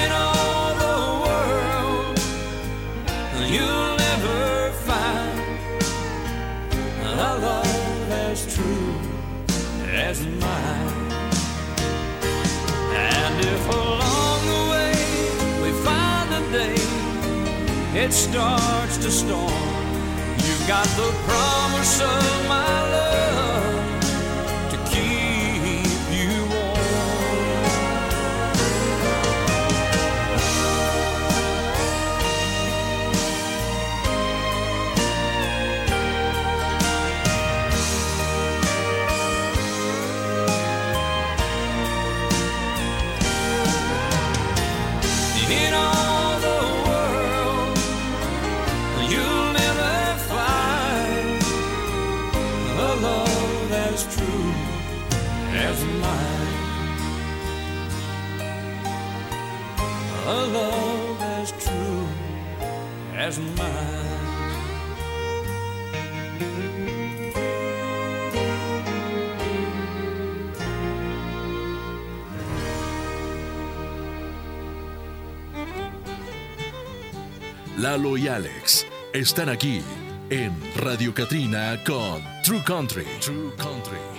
In all the world, you'll never find a love as true as mine. And if it starts to storm, you've got the promise of my love Lalo y Alex están aquí en Radio Catrina con True Country. True Country.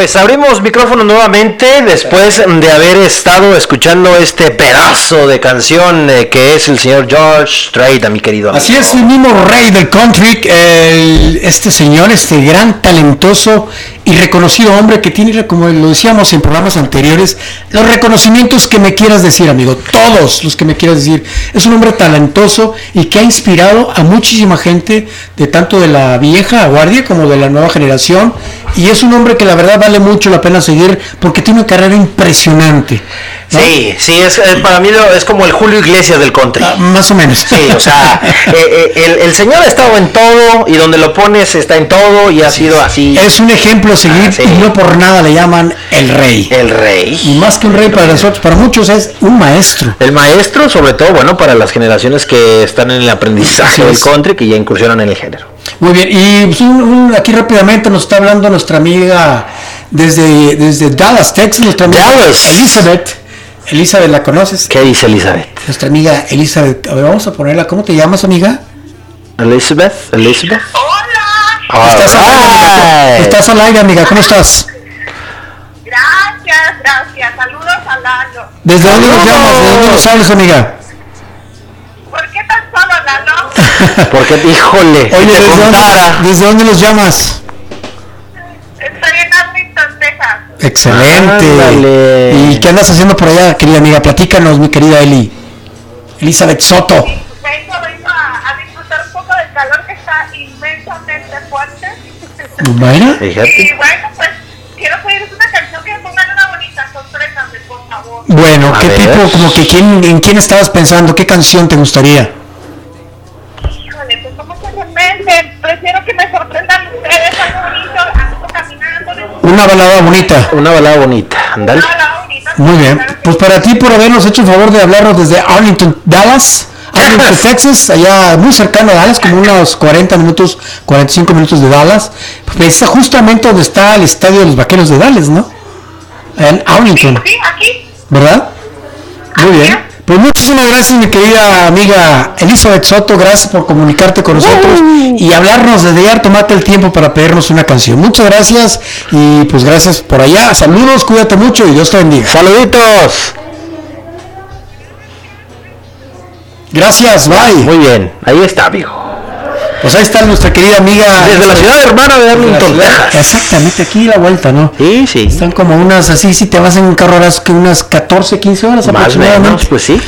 Pues abrimos micrófono nuevamente después de haber estado escuchando este pedazo de canción eh, que es el señor George Strait, mi querido. Así es, el mismo rey del country, el- este señor, este gran, talentoso y reconocido hombre que tiene, como lo decíamos en programas anteriores, los reconocimientos que me quieras decir, amigo, todos los que me quieras decir. Es un hombre talentoso y que ha inspirado a muchísima gente, de tanto de la vieja guardia como de la nueva generación. Y es un hombre que la verdad vale mucho la pena seguir porque tiene una carrera impresionante. ¿no? Sí, sí, es, para mí es como el Julio Iglesias del country. Ah, más o menos. Sí, o sea, eh, eh, el, el señor ha estado en todo y donde lo pones está en todo y ha sido así. Es un ejemplo a seguir Ah, sí. y no por nada le llaman el rey. El rey. Y más que un rey para nosotros, para muchos es un maestro. El maestro, sobre todo, bueno, para las generaciones que están en el aprendizaje del country, que ya incursionan en el género. Muy bien, y pues, un- un- aquí rápidamente nos está hablando nuestra amiga Desde, desde Dallas, Texas, nuestra amiga Dallas. Elizabeth. Elizabeth, ¿la conoces? ¿Qué dice Elizabeth? Nuestra amiga Elizabeth. A ver, vamos a ponerla. ¿Cómo te llamas, amiga? Elizabeth, Elizabeth. Estás al aire, amiga. Estás al aire, amiga. ¿Cómo estás? Gracias, gracias. Saludos a Lalo. ¿Desde dónde nos llamas? ¿De dónde nos hablas, amiga? ¿Por qué tan solo, Lalo? Porque, híjole, si Oye, te ¿desde dónde. ¿desde dónde nos llamas? Estoy en Arlington, Texas. Excelente. Ándale. ¿Y qué andas haciendo por allá, querida amiga? Platícanos, mi querida Eli. Elizabeth Soto. Vengo, vengo a, a disfrutar un poco del calor que está inmensamente fuerte. Bueno. Y bueno, pues quiero pedirles una canción que me pongan una bonita. Sorpréndame, por favor. Bueno, A ¿qué ver. tipo, como que quién, en quién estabas pensando? ¿Qué canción te gustaría? Prefiero que me sorprendan ustedes algo bonito. Ando caminando. Una balada bonita. Una balada bonita, ándale. Muy bien. Pues para ti por habernos hecho el favor de hablarnos desde Arlington, Dallas. Arlington, Texas, allá muy cercano a Dallas, como unos 40 minutos, 45 minutos de Dallas. Pues está justamente donde está el estadio de los vaqueros de Dallas, ¿no? En Arlington. Sí, aquí. ¿Verdad? Muy bien. Pues muchísimas gracias, mi querida amiga Elizabeth Soto. Gracias por comunicarte con nosotros y hablarnos desde ya, tomarte el tiempo para pedirnos una canción. Muchas gracias y pues gracias por allá. Saludos, cuídate mucho y Dios te bendiga. Saluditos. Gracias, bye. Muy bien, ahí está, amigo. Pues ahí está nuestra querida amiga. Desde la ciudad hermana de Arlington, Texas. Exactamente, aquí la vuelta, ¿no? Sí, sí. Están como unas, así, si te vas en un carro, que unas 14, 15 horas Más o aproximadamente. menos, pues sí.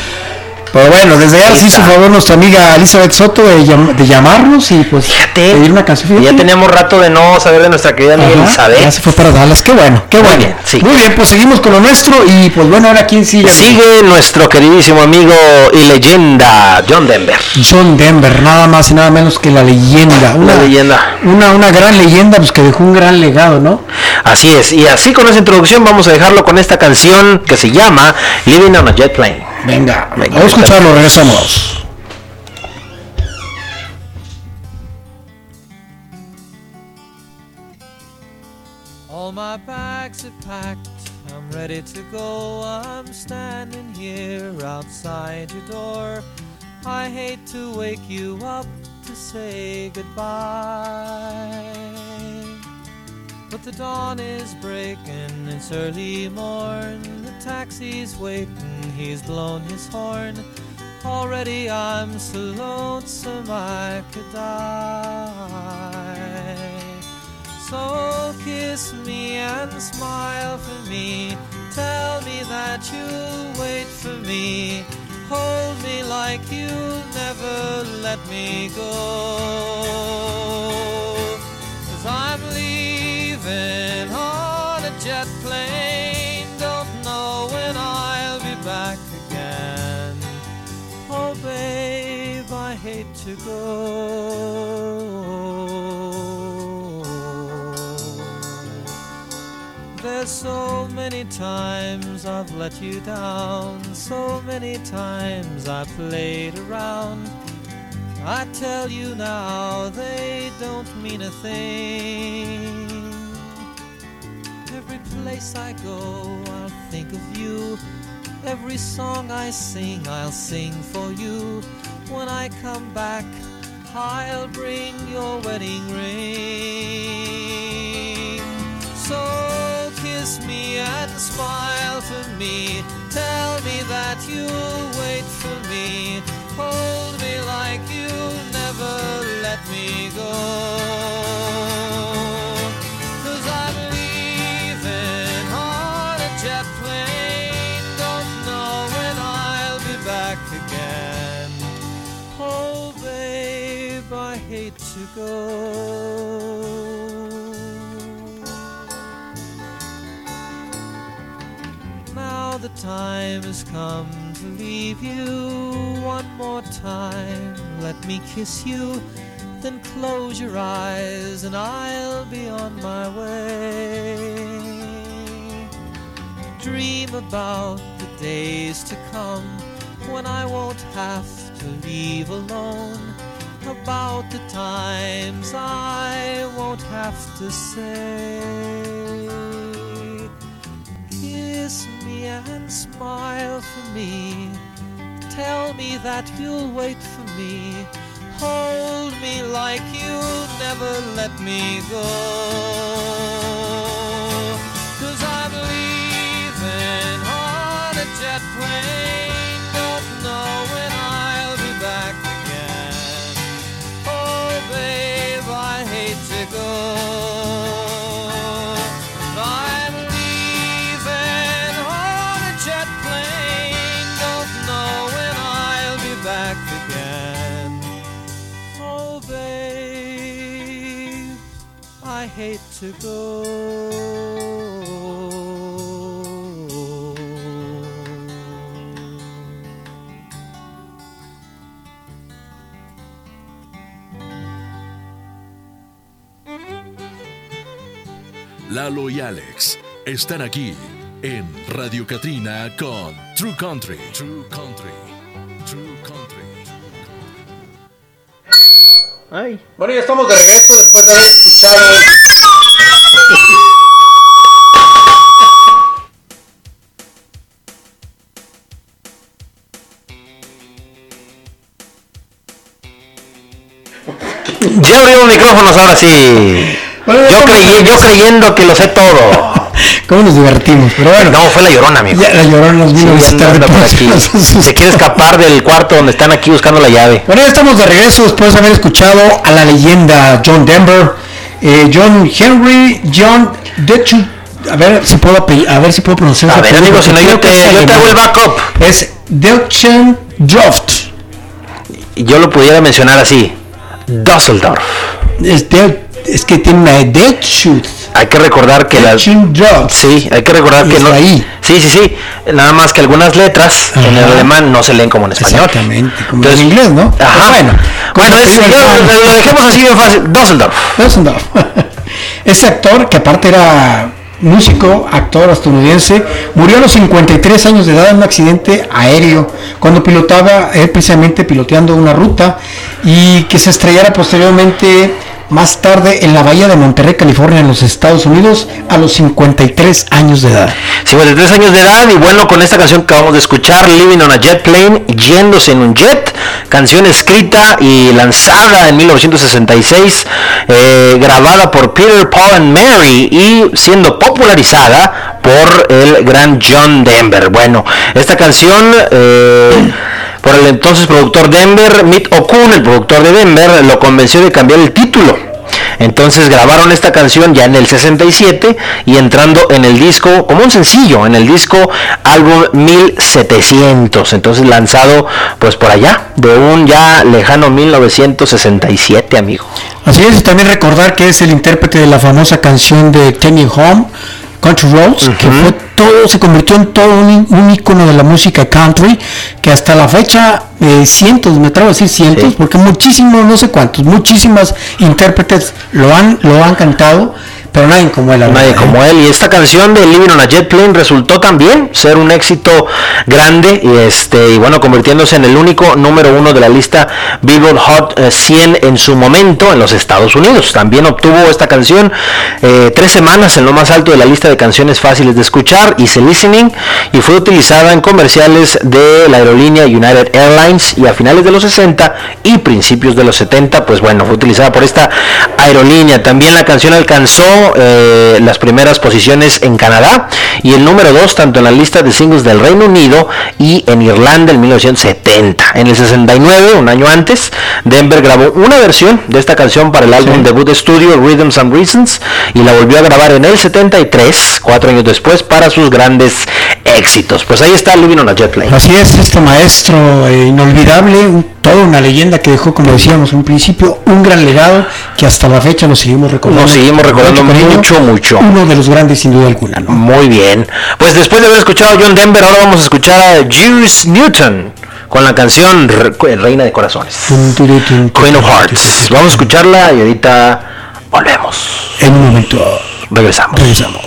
Pero bueno, desde Ahí nos hizo favor nuestra amiga Elizabeth Soto de, llam- de llamarnos y pues pedir una canción. Ya Fíjate. teníamos rato de no saber de nuestra querida amiga Ajá, Elizabeth. Ya se fue para Dallas, qué bueno, qué Muy bueno. bien, sí. Muy bien, pues seguimos con lo nuestro y pues bueno, ahora quién sigue. Sigue nuestro queridísimo amigo y leyenda John Denver. John Denver, nada más y nada menos que la leyenda. Una leyenda. Una, una gran leyenda, pues que dejó un gran legado, ¿no? Así es, y así con esa introducción vamos a dejarlo con esta canción que se llama Living on a Jet Plane. Venga, Venga, vamos a escucharlo, regresamos. All my bags are packed, I'm ready to go. I'm standing here outside your door. I hate to wake you up to say goodbye. But the dawn is breaking, it's early morn. The taxi's waiting, he's blown his horn. Already I'm so lonesome I could die. So kiss me and smile for me. Tell me that you'll wait for me. Hold me like you'll never let me go. Cause I'm leaving on a jet plane. Don't know when I'll be back again. Oh, babe, I hate to go. There's so many times I've let you down, so many times I played around. I tell you now, they don't mean a thing. Every place I go, I'll think of you. Every song I sing, I'll sing for you. When I come back, I'll bring your wedding ring. So kiss me and smile for me. Tell me that you'll wait for me. Hold me like you'll never let me go. Go. Now the time has come to leave you one more time. Let me kiss you, then close your eyes, and I'll be on my way. Dream about the days to come when I won't have to leave alone. About the times I won't have to say. kiss me and smile for me. Tell me that you'll wait for me. Hold me like you'll never let me go. Lalo y Alex están aquí en Radio Katrina con True Country. True Country. True Country. Bueno, ya estamos de regreso después de haber escuchado. Ya abrieron micrófonos ahora sí. Yo, creyé- yo creyendo que lo sé todo. ¿Cómo nos divertimos? Pero bueno. No, fue la llorona, amigo. Ya la llorona nos vino a Sí, de por aquí. Se quiere escapar del cuarto donde están aquí buscando la llave. Bueno, ya estamos de regreso después de haber escuchado a la leyenda John Denver, eh, John Henry, John Dechu. A ver si puedo a ver si puedo pronunciar. A ver, amigo, si no, yo te- yo te hago el backup. Es Deutschen Droft. Y Yo lo pudiera mencionar así. Dusseldorf. Es, de- es que tiene una Deutschut. Hay que recordar que la... Sí, hay que recordar que Es no... ahí. Sí, sí, sí. Nada más que algunas letras en el alemán no se leen como en español. Exactamente, como en inglés, ¿no? Ajá. Pues bueno, bueno, es- yo- fan. lo dejemos así bien fácil. Dusseldorf. Dusseldorf. Este actor, que aparte era músico, actor estadounidense, murió a los 53 años de edad en un accidente aéreo cuando pilotaba, él precisamente piloteando una ruta y que se estrellara posteriormente más tarde en la bahía de Monterrey, California, en los Estados Unidos, a los 53 años de edad. 53 años de edad y bueno, con esta canción que acabamos de escuchar, Living on a Jet Plane, yéndose en un jet, canción escrita y lanzada en 1966, eh, grabada por Peter, Paul and Mary y siendo popularizada por el gran John Denver. Bueno, esta canción... eh, por el entonces productor Denver, Mitt O'Kuhn, el productor de Denver, lo convenció de cambiar el título. Entonces grabaron esta canción ya en el 67 y entrando en el disco como un sencillo, en el disco álbum 1700, entonces lanzado pues por allá, de un ya lejano 1967, amigo. Así es, y también recordar que es el intérprete de la famosa canción de Tenny Home, Country Roads, que fue todo, se convirtió en todo un, un ícono de la música country, que hasta la fecha, eh, cientos, me atrevo a decir cientos, porque muchísimos, no sé cuántos, muchísimas intérpretes lo han, lo han cantado, pero nadie como él. Nadie verdad, ¿eh? como él. Y esta canción de Living on a Jet Plane resultó también ser un éxito grande y este y bueno convirtiéndose en el único número uno de la lista Billboard Hot eh, 100 en su momento en los Estados Unidos. También obtuvo esta canción eh, tres semanas en lo más alto de la lista de canciones fáciles de escuchar, Easy Listening, y fue utilizada en comerciales de la aerolínea United Airlines y a finales de los 60 y principios de los 70, pues bueno, fue utilizada por esta aerolínea. También la canción alcanzó eh, las primeras posiciones en Canadá y el número 2 tanto en la lista de singles del Reino Unido y en Irlanda en 1970. En el 69, un año antes, Denver grabó una versión de esta canción para el álbum debut de estudio Rhythms and Reasons y la volvió a grabar en el 73, cuatro años después, para sus grandes éxitos. Pues ahí está Living on a Jet Plane. Así es, este maestro eh, inolvidable, un- toda una leyenda que dejó, como decíamos en un principio, un gran legado que hasta la fecha nos seguimos recordando. Nos seguimos recordando mucho, mucho. Uno de los grandes sin duda alguna, ¿no? Muy bien. Pues después de haber escuchado a John Denver, ahora vamos a escuchar a Juice Newton con la canción Re- Reina de Corazones. Queen of Hearts. Vamos a escucharla y ahorita volvemos. En un momento. Regresamos. Regresamos.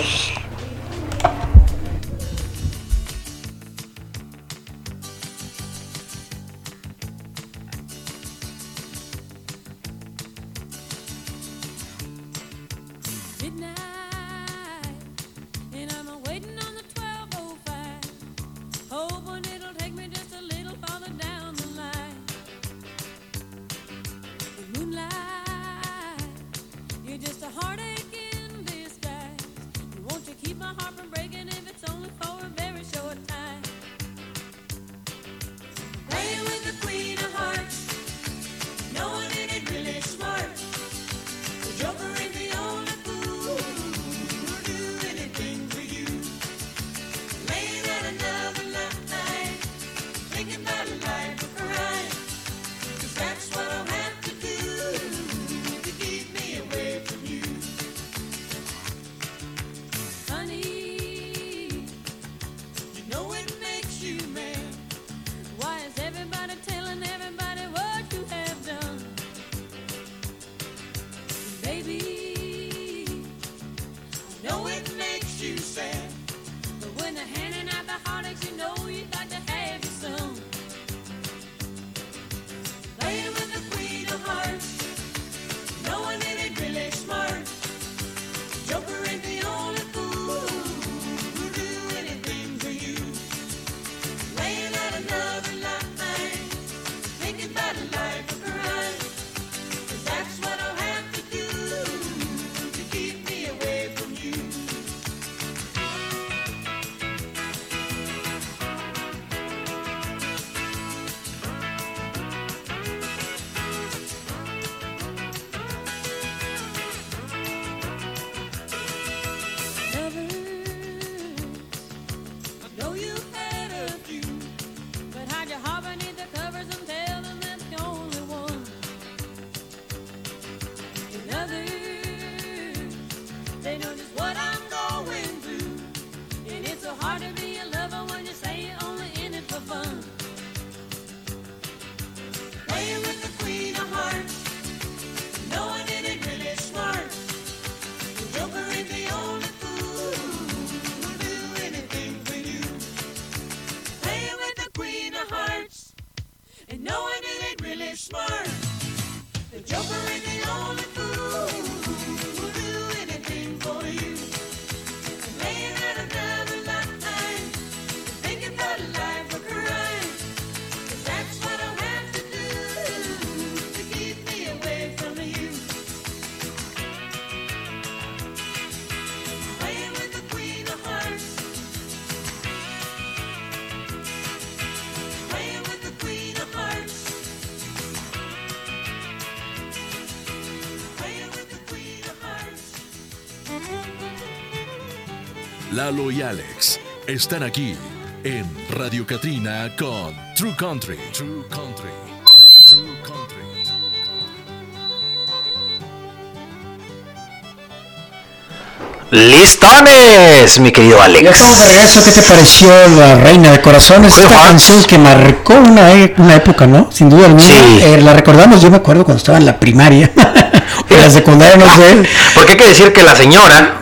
Lalo y Alex están aquí en Radio Katrina con True Country. True Country. True Country. ¡Listones! Mi querido Alex. Ya estamos de regreso. ¿Qué te pareció La Reina de Corazones? Esta canción que marcó una, e- una época, ¿no? Sin duda alguna. Sí. Eh, la recordamos, yo me acuerdo cuando estaba en la primaria. en la secundaria, no sé. Porque hay que decir que la señora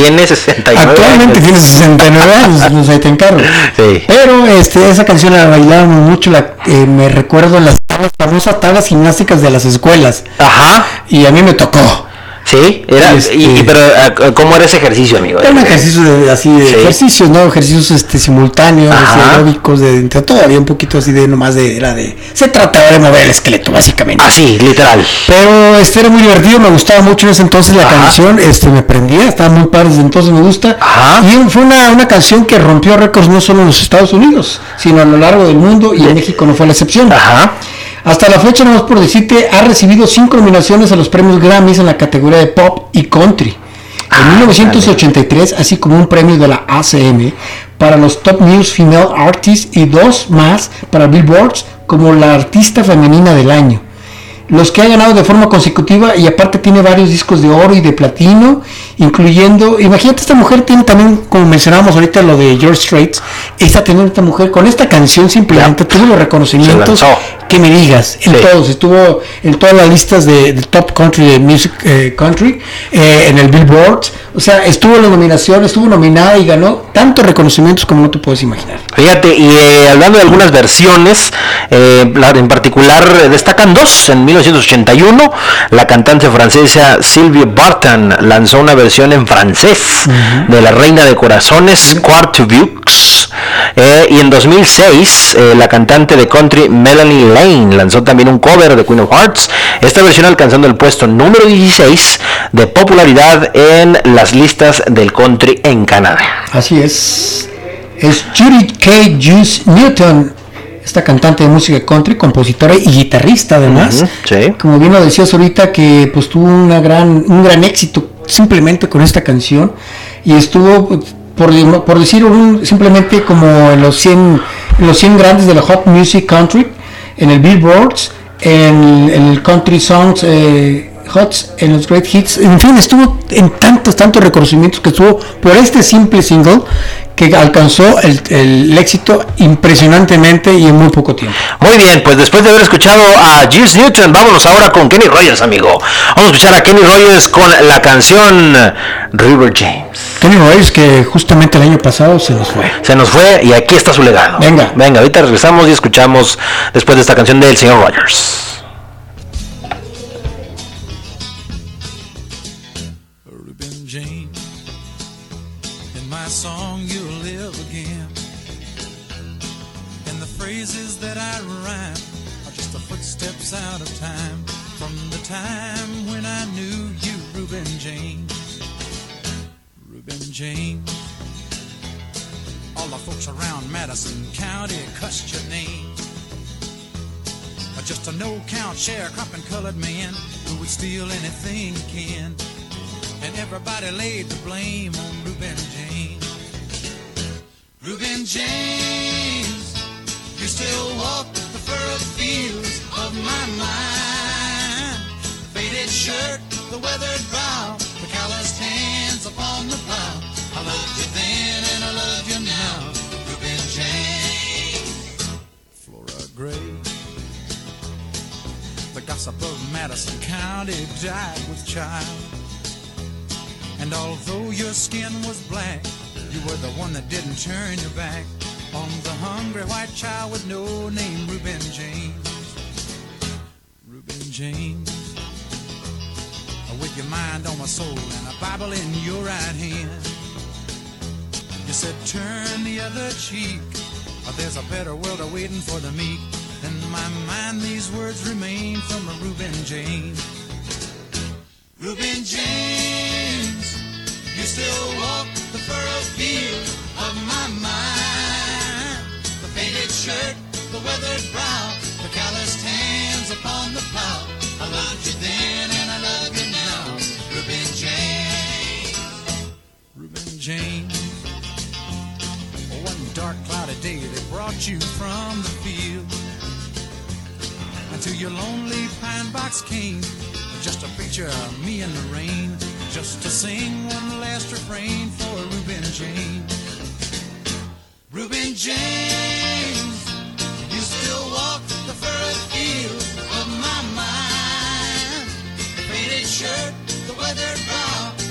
tiene 69 Actualmente años. tiene 69 años, no sé, te encargo. Sí. Pero este, esa canción la bailábamos mucho, la, eh, me recuerdo en las tablas, famosas tablas gimnásticas de las escuelas. Ajá. Y a mí me tocó. Sí, era, Este- y, y- pero ah, ¿cómo era ese ejercicio, amigo? Era un ejercicio de, así de Sí. ejercicios, ¿no? Ejercicios este, simultáneos, Ajá. aeróbicos, de, entre todo había un poquito así de nomás de, era de, se trataba de mover el esqueleto, básicamente. Así, literal. Pero este era muy divertido, me gustaba mucho en ese entonces la Ajá. canción, este me prendía, estaba muy padre desde entonces me gusta. Y fue una, una canción que rompió récords no solo en los Estados Unidos, sino a lo largo del mundo y en México no fue la excepción. Hasta la fecha, nomás por decirte, ha recibido cinco nominaciones a los premios Grammys en la categoría de pop y country. En 1983, así como un premio de la ACM para los Top News Female Artists y dos más para Billboard como la artista femenina del año. Los que ha ganado de forma consecutiva y aparte tiene varios discos de oro y de platino, incluyendo, imagínate esta mujer tiene también, como mencionábamos ahorita lo de George Straits, esta tener esta mujer con esta canción simplemente tuvo los reconocimientos que me digas, en Sí. todos, estuvo en todas las listas de, de Top Country de Music eh, Country, eh, en el Billboard, o sea, estuvo en la nominación, estuvo nominada y ganó tantos reconocimientos como no te puedes imaginar. Fíjate, y eh, hablando de algunas versiones, eh, en particular eh, destacan dos. En 1981, la cantante francesa Sylvie Barton lanzó una versión en francés de La Reina de Corazones, Quart Vieux. Eh, y en 2006, eh, la cantante de country Melanie Lane lanzó también un cover de Queen of Hearts. Esta versión alcanzando el puesto número 16 de popularidad en las listas del country en Canadá. Así es. Es Judy K. Juice Newton, esta cantante de música country, compositora y guitarrista además. Sí. Como bien lo decías ahorita, que pues tuvo una gran, un gran éxito simplemente con esta canción y estuvo, por, por decir un- simplemente como en los 100, en los 100 grandes de la Hot Music Country, en el Billboards, en, en el Country Songs eh, Hots, en los Great Hits, en fin, estuvo en tantos, tantos reconocimientos que estuvo por este simple single que alcanzó el, el éxito impresionantemente y en muy poco tiempo. Muy bien, pues después de haber escuchado a Juice Newton, vámonos ahora con Kenny Rogers, amigo. Vamos a escuchar a Kenny Rogers con la canción River James. Kenny Rogers que justamente el año pasado se nos fue. Se nos fue y aquí está su legado. Venga. Venga, ahorita regresamos y escuchamos después de esta canción del señor Rogers. A no-count sharecropping colored man who would steal anything he can. And everybody laid the blame on Reuben James. Reuben James, you still walk the furrowed fields of my mind. Faded shirt, the weathered brow, the calloused hands upon The gossip of Madison County died with child. And although your skin was black, you were the one that didn't turn your back on the hungry white child with no name, Reuben James. Reuben James. With your mind on my soul and a Bible in your right hand. You said, turn the other cheek, or there's a better world awaiting for the meek. In my mind, these words remain from a Reuben James. Reuben James, you still walk the furrowed field of my mind. The faded shirt, the weathered brow, the calloused hands upon the plow. I loved you then and I love you now. Reuben James. Reuben James. One dark cloudy day they brought you from the until your lonely pine box came. Just a picture of me in the rain, just to sing one last refrain for Reuben James. Reuben James, you still walk the furrowed fields of my mind. The faded shirt, the weathered brow,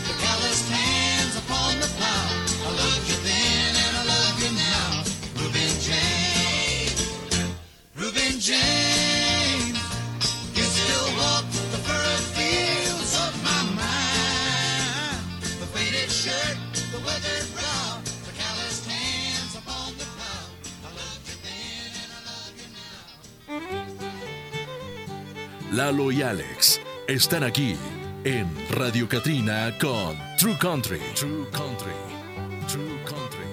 Lalo y Alex están aquí en Radio Katrina con True Country. True Country. True Country.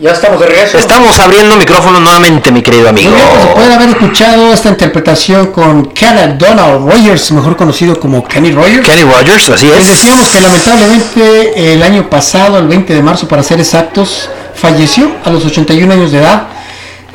Ya estamos de regreso. Estamos abriendo micrófono nuevamente, mi querido amigo. Muy bien, pues, se puede haber escuchado esta interpretación con Kenneth Donald Rogers, mejor conocido como Kenny Rogers. Kenny Rogers, así Les es. decíamos que lamentablemente el año pasado, el 20 de marzo para ser exactos, falleció a los 81 años de edad.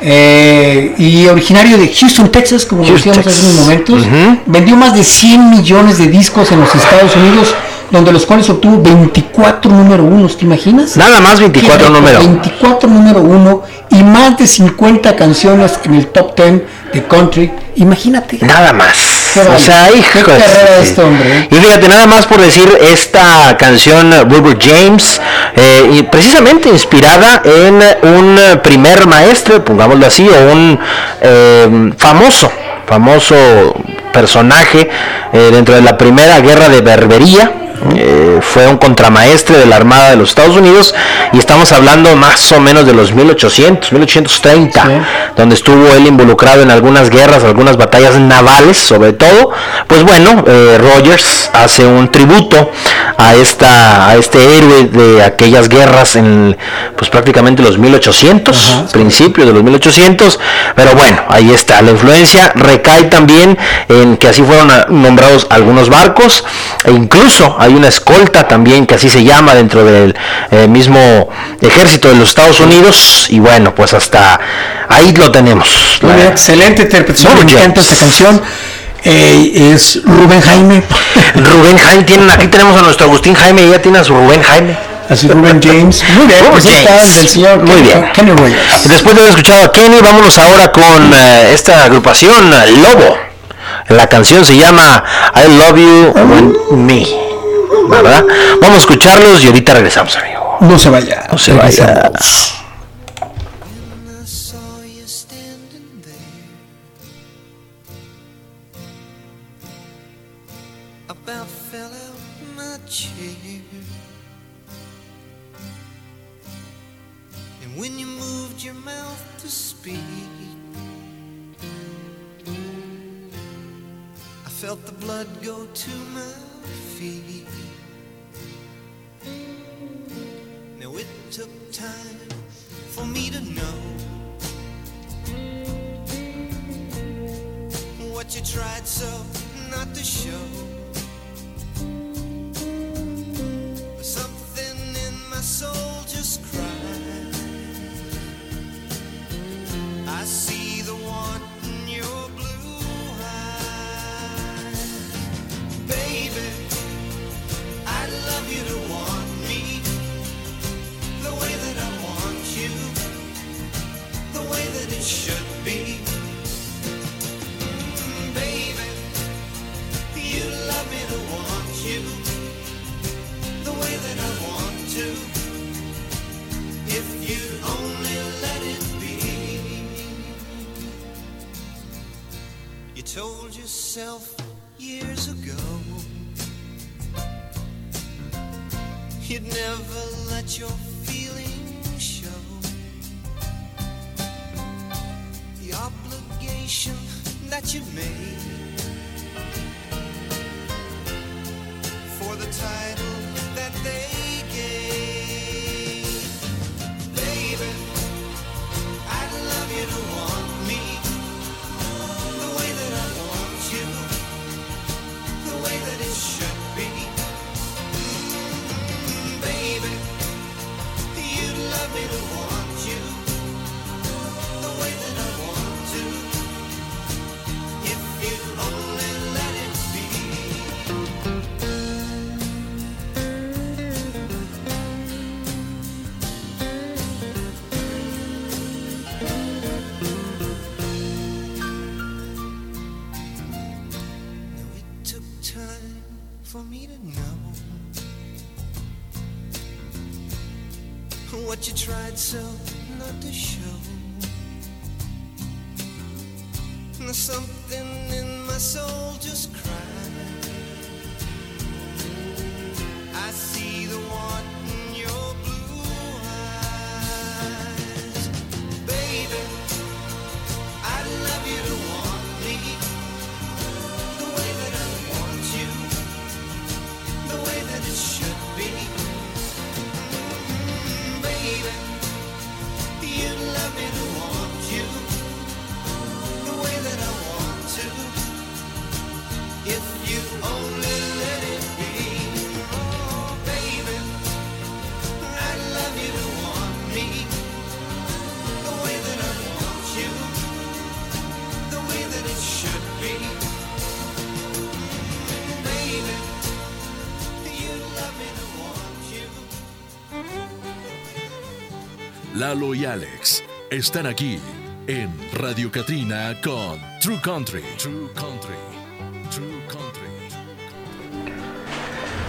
Eh, y originario de Houston, Texas, como Houston, decíamos hace unos momentos, vendió más de 100 millones de discos en los Estados Unidos, donde los cuales obtuvo 24 número unos, ¿te imaginas? Nada más 24 Qué reto, número. 24 número uno y más de 50 canciones en el top 10 de country. Imagínate. Nada más. O sea, vaya, hijo qué de- carrera de este hombre. ¿eh? Y fíjate, nada más por decir esta canción uh, Robert James, eh, y precisamente inspirada en un eh, primer maestro, pongámoslo así, o un eh, famoso, famoso personaje eh, dentro de la primera guerra de Berbería. eh, fue un contramaestre de la Armada de los Estados Unidos y estamos hablando más o menos de los 1800, 1830, donde estuvo él involucrado en algunas guerras, algunas batallas navales sobre todo. Pues bueno, eh, Rogers hace un tributo a esta a este héroe de aquellas guerras en pues prácticamente los 1800, principios de los 1800, pero bueno, ahí está, la influencia recae también en que así fueron nombrados algunos barcos e incluso hay una escolta también que así se llama dentro del eh, mismo ejército de los Estados Unidos y bueno, pues hasta ahí lo tenemos. Muy La- bien, excelente interpretación, me encanta esta canción. Eh, es Rubén Jaime. Rubén Jaime, tienen, aquí tenemos a nuestro Agustín Jaime y ella tiene a su Rubén Jaime. Así Rubén James. Muy bien, pues James. el del señor Muy bien. Kenny Rogers. Después de haber escuchado a Kenny, vámonos ahora con eh, esta agrupación Lobo. La canción se llama I Love You Me. ¿Verdad? Vamos a escucharlos y ahorita regresamos, amigo. No se vaya. No se vaya. Regresamos. I told yourself years ago you'd never let your feelings show. The obligation that you made Lalo y Alex están aquí en Radio Katrina con True Country. True Country. True Country.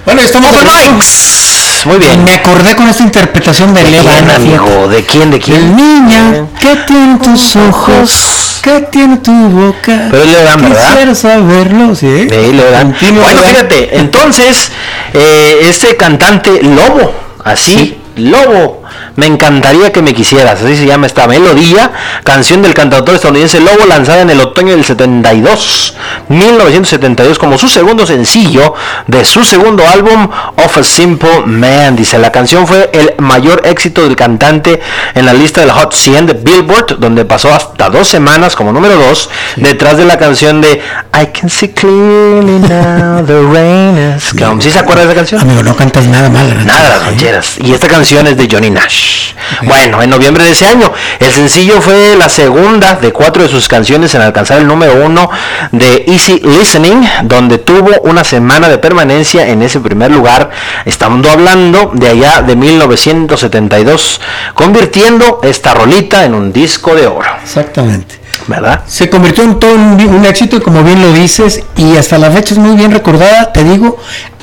Bueno, estamos de regreso. Muy bien. Me acordé con esta interpretación de ¿De Levana, amigo? ¿De quién? ¿De quién? Niña, ¿qué tiene tus ojos? ¿Qué tiene tu boca? Pero es Leodán, ¿verdad? Quisiera saberlo, ¿sí? Sí, Leodán. Continúa, Bueno, fíjate, entonces, eh, este cantante Lobo, así, Lobo, me encantaría que me quisieras, así se llama esta melodía, canción del cantautor estadounidense Lobo, lanzada en el otoño del 72, 1972, como su segundo sencillo de su segundo álbum, Of a Simple Man. Dice, la canción fue el mayor éxito del cantante en la lista del Hot 100 de Billboard, donde pasó hasta dos semanas como número dos, detrás de la canción de I Can See Clearly Now the Rain Is Come. ¿Sí se acuerda de esa canción? Amigo, no cantas nada mal. ¿verdad? Nada de las rancheras. Y esta canción es de Johnny Nash. Bueno, en noviembre de ese año, el sencillo fue la segunda de cuatro de sus canciones en alcanzar el número uno de Easy Listening, donde tuvo una semana de permanencia en ese primer lugar. Estamos hablando de allá de 1972, convirtiendo esta rolita en un disco de oro. Exactamente. ¿Verdad? Se convirtió en todo un, un éxito, como bien lo dices, y hasta la fecha es muy bien recordada, te digo.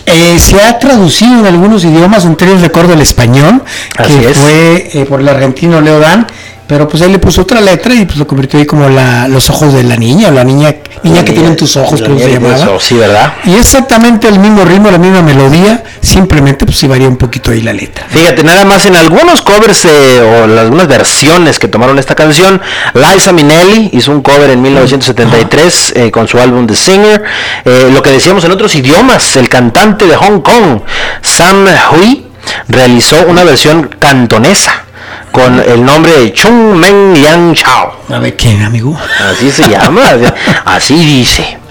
eh, se ha traducido en algunos idiomas, entre ellos recuerdo el español, Así que es. fue eh, por el argentino Leodán, pero pues él le puso otra letra y pues lo convirtió ahí como la, los ojos de la niña, o la niña, niña que tienen tus ojos, creo que se tiene llamaba. ojos, Sí, ¿verdad? Y exactamente el mismo ritmo, la misma melodía, simplemente pues sí varía un poquito ahí la letra. Fíjate, nada más en algunos covers eh, o en algunas versiones que tomaron esta canción, Liza Minnelli hizo un cover en 1973 eh, con su álbum The Singer. Eh, lo que decíamos en otros idiomas, el cantante de Hong Kong, Sam Hui, realizó una versión cantonesa con el nombre de Chung Meng Yang Chao. A ver, ¿quién, amigo? Así se llama, así dice.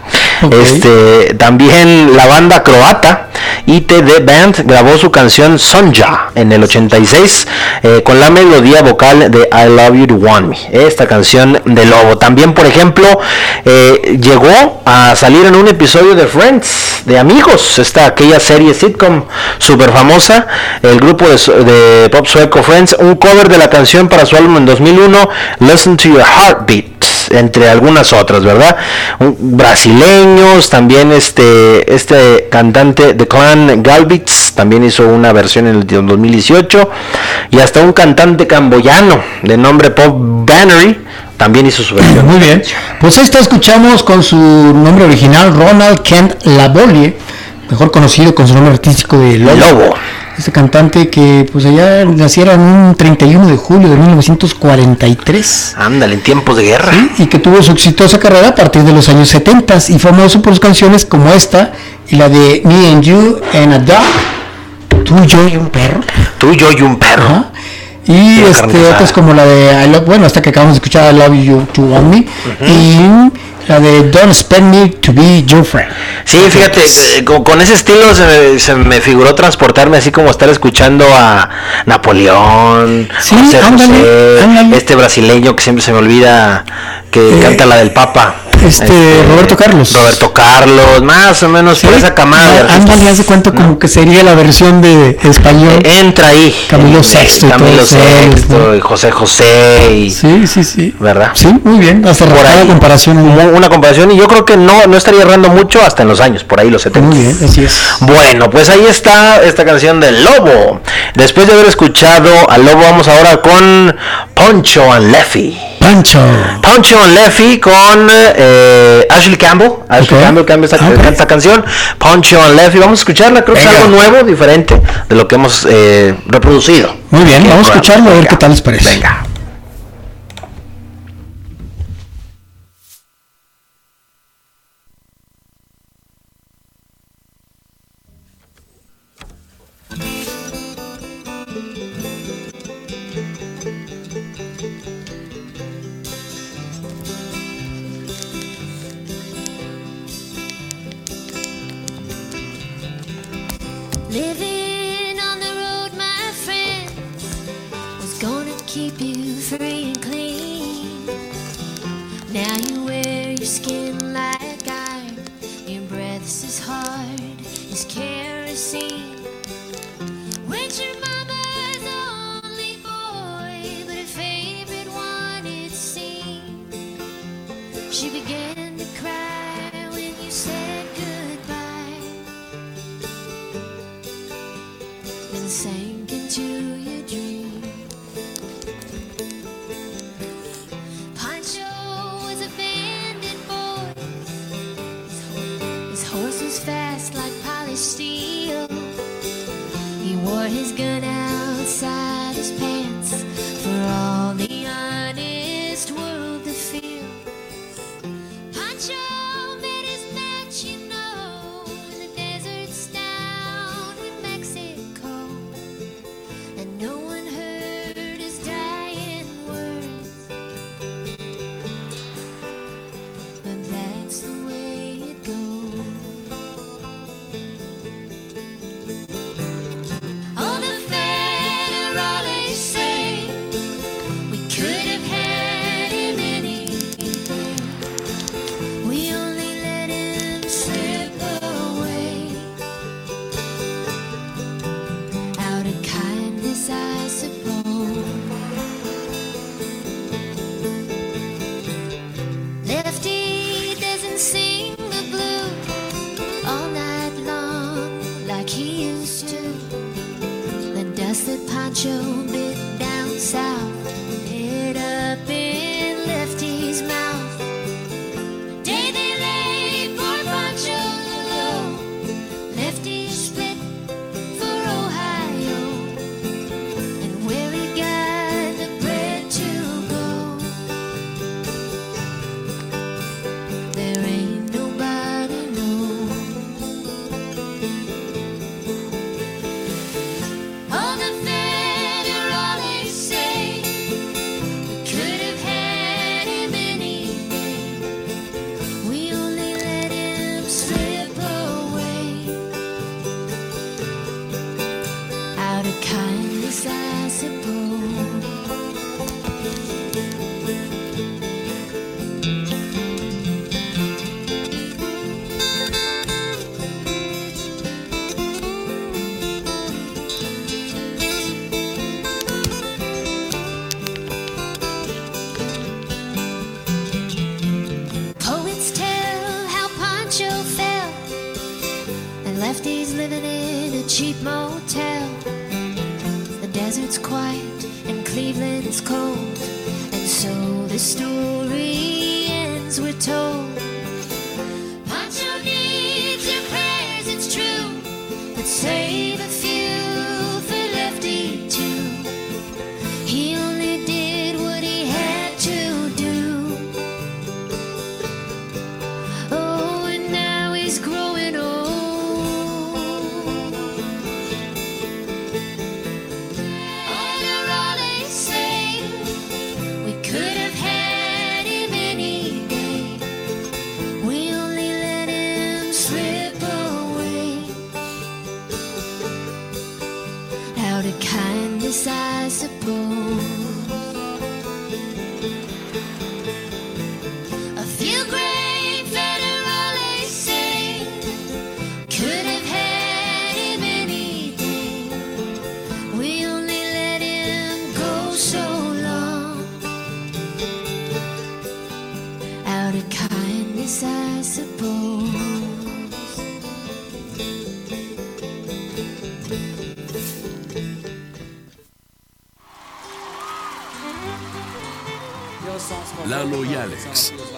Este, también la banda croata ITD Band grabó su canción Sonja en el 86 eh, con la melodía vocal de I Love You to Want Me, esta canción de Lobo. También, por ejemplo, eh, llegó a salir en un episodio de Friends, de Amigos, esta aquella serie sitcom súper famosa, el grupo de, de pop sueco Friends, un cover de la canción para su álbum en 2001, Listen to Your Heartbeat entre algunas otras, ¿verdad? Un- brasileños, también este, este cantante de Clan Galvitz también hizo una versión en el 2018 y hasta un cantante camboyano de nombre Pop Bannery también hizo su versión. Muy bien. Pues esta escuchamos con su nombre original, Ronald Kent Lavolie, mejor conocido con su nombre artístico de Lobo. Lobo. Este cantante que pues allá naciera en un 31 de julio de 1943. Ándale, en tiempos de guerra. y que tuvo su exitosa carrera a partir de los años 70 y famoso por sus canciones como esta y la de Me and You and a Dog. Tú, yo y un perro. Tú, yo y un perro. Y este, otras como la de I Love, bueno, esta que acabamos de escuchar, I Love You to Want Me. Y la de Don't Expect Me to Be Your Friend. Sí, fíjate, eh, con, con ese estilo se me, se me figuró transportarme así como estar escuchando a Napoleón, José ándale, José, este brasileño que siempre se me olvida que canta la del Papa. Este, Roberto Carlos. Roberto Carlos, más o menos por esa camada. Ándale, hace cuenta como que sería la versión de español. Entra ahí. Camilo Sexto Camilo Sexto y José José y Sí, sí, sí. ¿verdad? Sí, muy bien. Hasta Por ahí. comparación. Una comparación y yo creo que no, no estaría errando mucho hasta en los años, por ahí los 70. Muy bien, así es. Bueno, pues ahí está esta canción del Lobo. Después de haber escuchado al Lobo, vamos ahora con Poncho and Leffy. Pancho. Poncho and Leffy con eh, Ashley Campbell. Ashley. Campbell cambia esta, Ah, ok. canta esta canción. Poncho and Leffy. Vamos a escucharla. Creo que es algo nuevo, diferente de lo que hemos eh, reproducido. Muy bien, vamos a escucharlo a ver qué tal les parece. Venga. Steel. He wore his gun outside his pants for all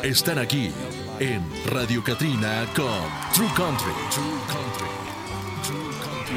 están aquí en Radio Katrina con True Country. True Country.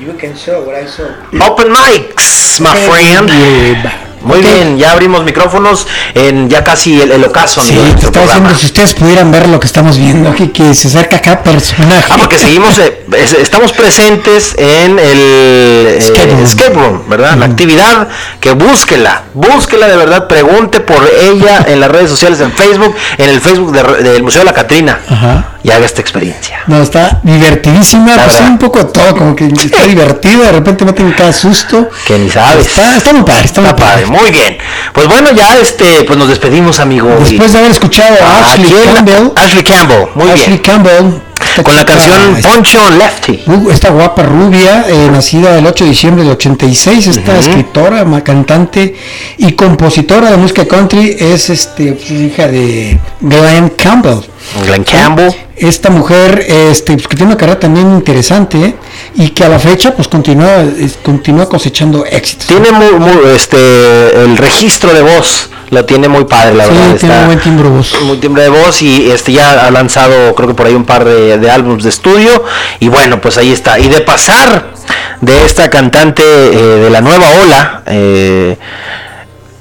You can show what I saw. Open mics, my friend. Muy bien, ya abrimos micrófonos en ya casi el, el ocaso Sí, te estaba diciendo, si ustedes pudieran ver lo que estamos viendo aquí, que se acerca acá personaje. Ah, porque seguimos, eh, es- estamos presentes en el eh, Escape room. escape room, ¿verdad? La actividad que búsquela, búsquela de verdad, pregunte por ella en las redes sociales, en Facebook, en el Facebook de- del Museo de la Catrina Ajá. Y haga esta experiencia. No, está divertidísima, La pues un poco de todo, como que está divertido, de repente meten cada susto. Que ni sabes. Está, está muy padre, está muy Está padre, padre. muy bien. Pues bueno, ya este, pues nos despedimos, amigo. Después de haber escuchado a ¿A Ashley? Campbell, Ashley Campbell, muy Ashley bien. Campbell, Con la canción esta- Poncho Lefty. Uh, esta guapa rubia, eh, nacida el 8 de diciembre del 86, esta Ujú. escritora, ma- cantante y compositora de música country, es este, pues, hija de Glenn Campbell. Glenn Campbell. Esta mujer este, pues, que tiene una carrera también interesante ¿eh? y que a la fecha pues continúa, continúa cosechando éxitos. Tiene muy, muy, este, el registro de voz, lo tiene muy padre, la Sí, verdad. tiene está- buen timbre de voz. muy timbre de voz y este ya ha lanzado creo que por ahí un par de, de álbumes de estudio y bueno pues ahí está y de pasar de esta cantante eh, de la nueva ola eh,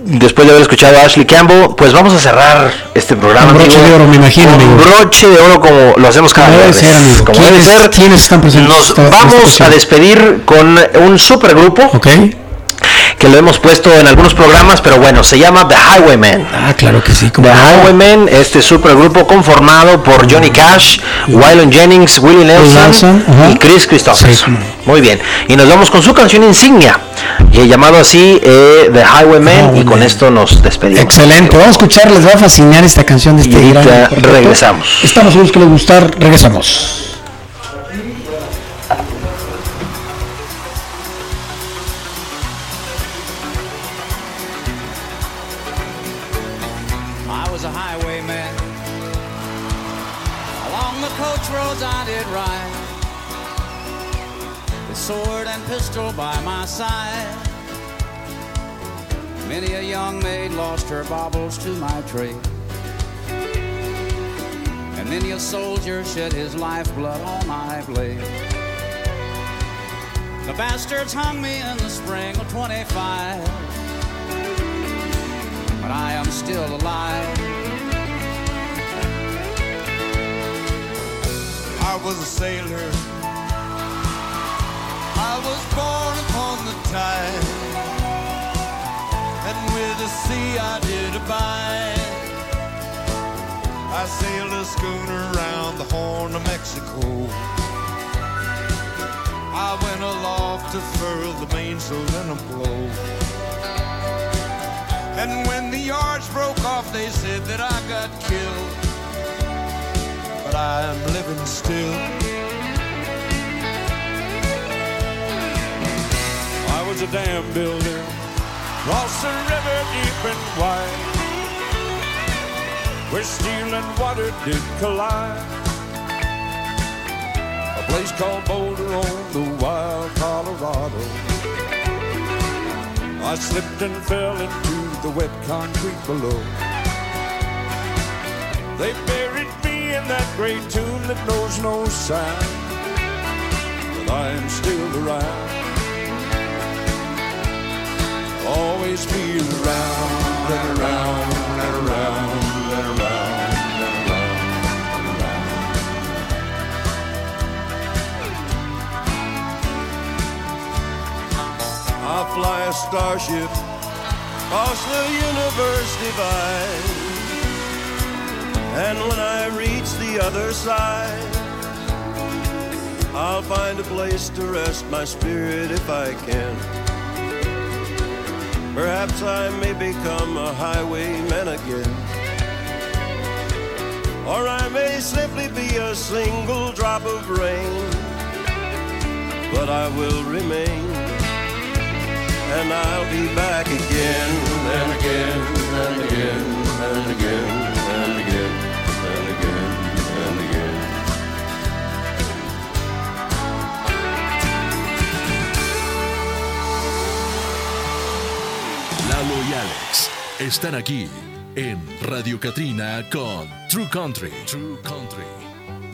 después de haber escuchado a Ashley Campbell pues vamos a cerrar este programa Con broche amigo, de oro, me imagino, con amigo. broche de oro como lo hacemos cada debe viernes ser, amigo. como debe ¿Quiénes- ser quiénes están presentes nos esta- esta vamos a despedir con un supergrupo Ok. Que lo hemos puesto en algunos programas pero bueno se llama The Highwaymen Ah, claro que sí. The no. Highwaymen, este supergrupo conformado por Johnny Cash, Waylon Jennings, Willie Nelson y Chris Christopher. Sí, cómo no. Muy bien. Y nos vamos con su canción insignia, eh, llamado así eh, The Highwaymen, y con esto nos despedimos. Excelente, vamos a escuchar, les va a fascinar esta canción de este Y gran regresamos. Estamos seguros que les gustar, regresamos. Lost her baubles to my trade. And many a soldier shed his lifeblood on my blade. The bastards hung me in the spring of 25 but I am still alive. I was a sailor. I was born upon the tide. With the sea I did abide. I sailed a schooner around the Horn of Mexico. I went aloft to furl the mainsail in a blow. And when the yards broke off, they said that I got killed. But I'm living still. I was a dam builder, across the river deep and wide, where steel and water did collide. A place called Boulder on the wild Colorado. I slipped and fell into the wet concrete below. They buried me in that great tomb that knows no sound. But I am still around. Always be around and around and around and around and around. I'll fly a starship across the universe divide. And when I reach the other side, I'll find a place to rest my spirit if I can. Perhaps I may become a highwayman again. Or I may simply be a single drop of rain. But I will remain. And I'll be back again and again and again and again and again y Alex están aquí en Radio Catrina con True Country. True Country.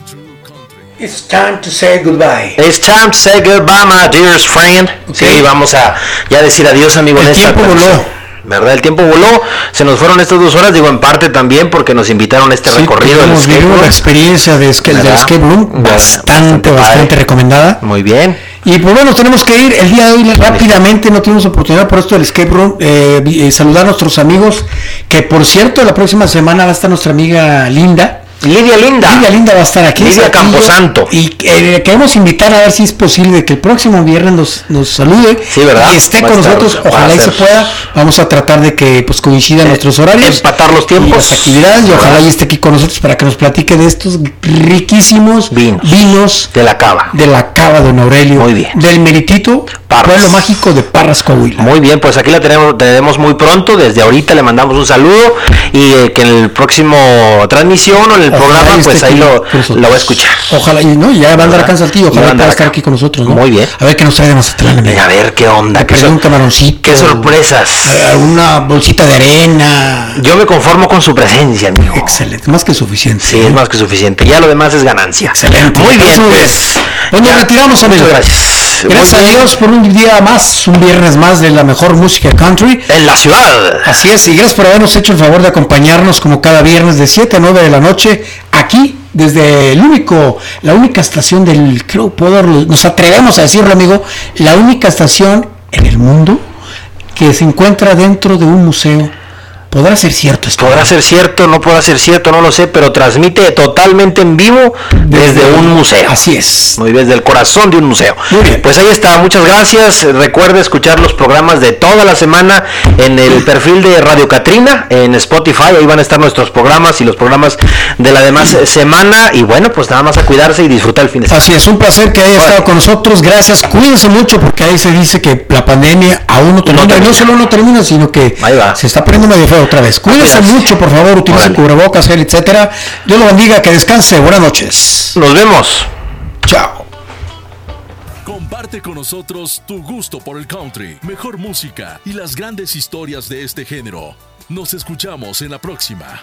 True Country. It's time to say goodbye. It's time to say goodbye, my dearest friend. Sí, vamos a ya decir adiós, amigo. El en esta tiempo voló. ¿Verdad? El tiempo voló. Se nos fueron estas dos horas, digo, en parte también porque nos invitaron a este Sí, recorrido escape vivimos room. la experiencia de, esca- del ¿Verdad? escape room bastante, bastante, padre. recomendada. Muy bien. Y pues bueno, tenemos que ir el día de hoy rápidamente, no tuvimos oportunidad por esto del escape room, eh, eh, saludar a nuestros amigos, que por cierto la próxima semana va a estar nuestra amiga Linda. Lidia Linda. Lidia Linda va a estar aquí. Lidia Camposanto. Y eh, queremos invitar a ver si es posible que el próximo viernes nos, nos salude Sí, ¿verdad? y esté Va con estar- nosotros, ojalá y se pueda. Vamos a tratar de que pues coincidan nuestros horarios. empatar los tiempos. y las actividades y ojalá y esté aquí con nosotros para que nos platique de estos riquísimos vinos, de la cava. de la cava de Don Aurelio. Muy bien. Del meritito pueblo mágico de Parras, Coahuila. Muy bien, pues aquí la tenemos, tenemos muy pronto. Desde ahorita le mandamos un saludo y eh, que en el próximo transmisión o en el Ojalá programa, esté pues ahí lo, lo va a escuchar. Ojalá, y no, ya va a andar acá en Saltillo, ojalá pueda estar aquí con nosotros, ¿no? Muy bien. A ver qué nos trae de Mazatlán. A ver qué onda. Sor- un camaroncito. qué sorpresas. Una bolsita de arena. Yo me conformo con su presencia, amigo. Excelente, más que suficiente. Sí, es más que suficiente. Ya lo demás es ganancia. Excelente. Muy bien, bien. pues. Pues nos ya. retiramos, amigo. Muchas gracias. Gracias a. Dios por un día más, un viernes más de la mejor música country. En la ciudad. Así es, y gracias por habernos hecho el favor de acompañarnos como cada viernes de 7 a 9 de la noche, aquí desde el único, la única estación del, creo poder, nos atrevemos a decirlo amigo, la única estación en el mundo que se encuentra dentro de un museo. ¿Podrá ser cierto esto? Podrá ser cierto, no podrá ser cierto, no lo sé, pero transmite totalmente en vivo desde, un museo. Así es. Muy desde el corazón de un museo. Muy bien. Pues ahí está, muchas gracias. Recuerde escuchar los programas de toda la semana en el perfil de Radio Catrina, en Spotify. Ahí van a estar nuestros programas y los programas de la demás semana. Y bueno, pues nada más a cuidarse y disfrutar el fin de semana. Así es, un placer que haya estado con nosotros. Gracias. Cuídense mucho porque ahí se dice que la pandemia aún no termina. no solo no termina, sino que se está poniendo medio feo otra vez. Cuídense cuidarse. mucho, por favor. Utilicen Órale. cubrebocas, gel, etcétera. Dios lo bendiga, que descanse. Buenas noches. Nos vemos. Chao. Comparte con nosotros tu gusto por el country, mejor música y las grandes historias de este género. Nos escuchamos en la próxima.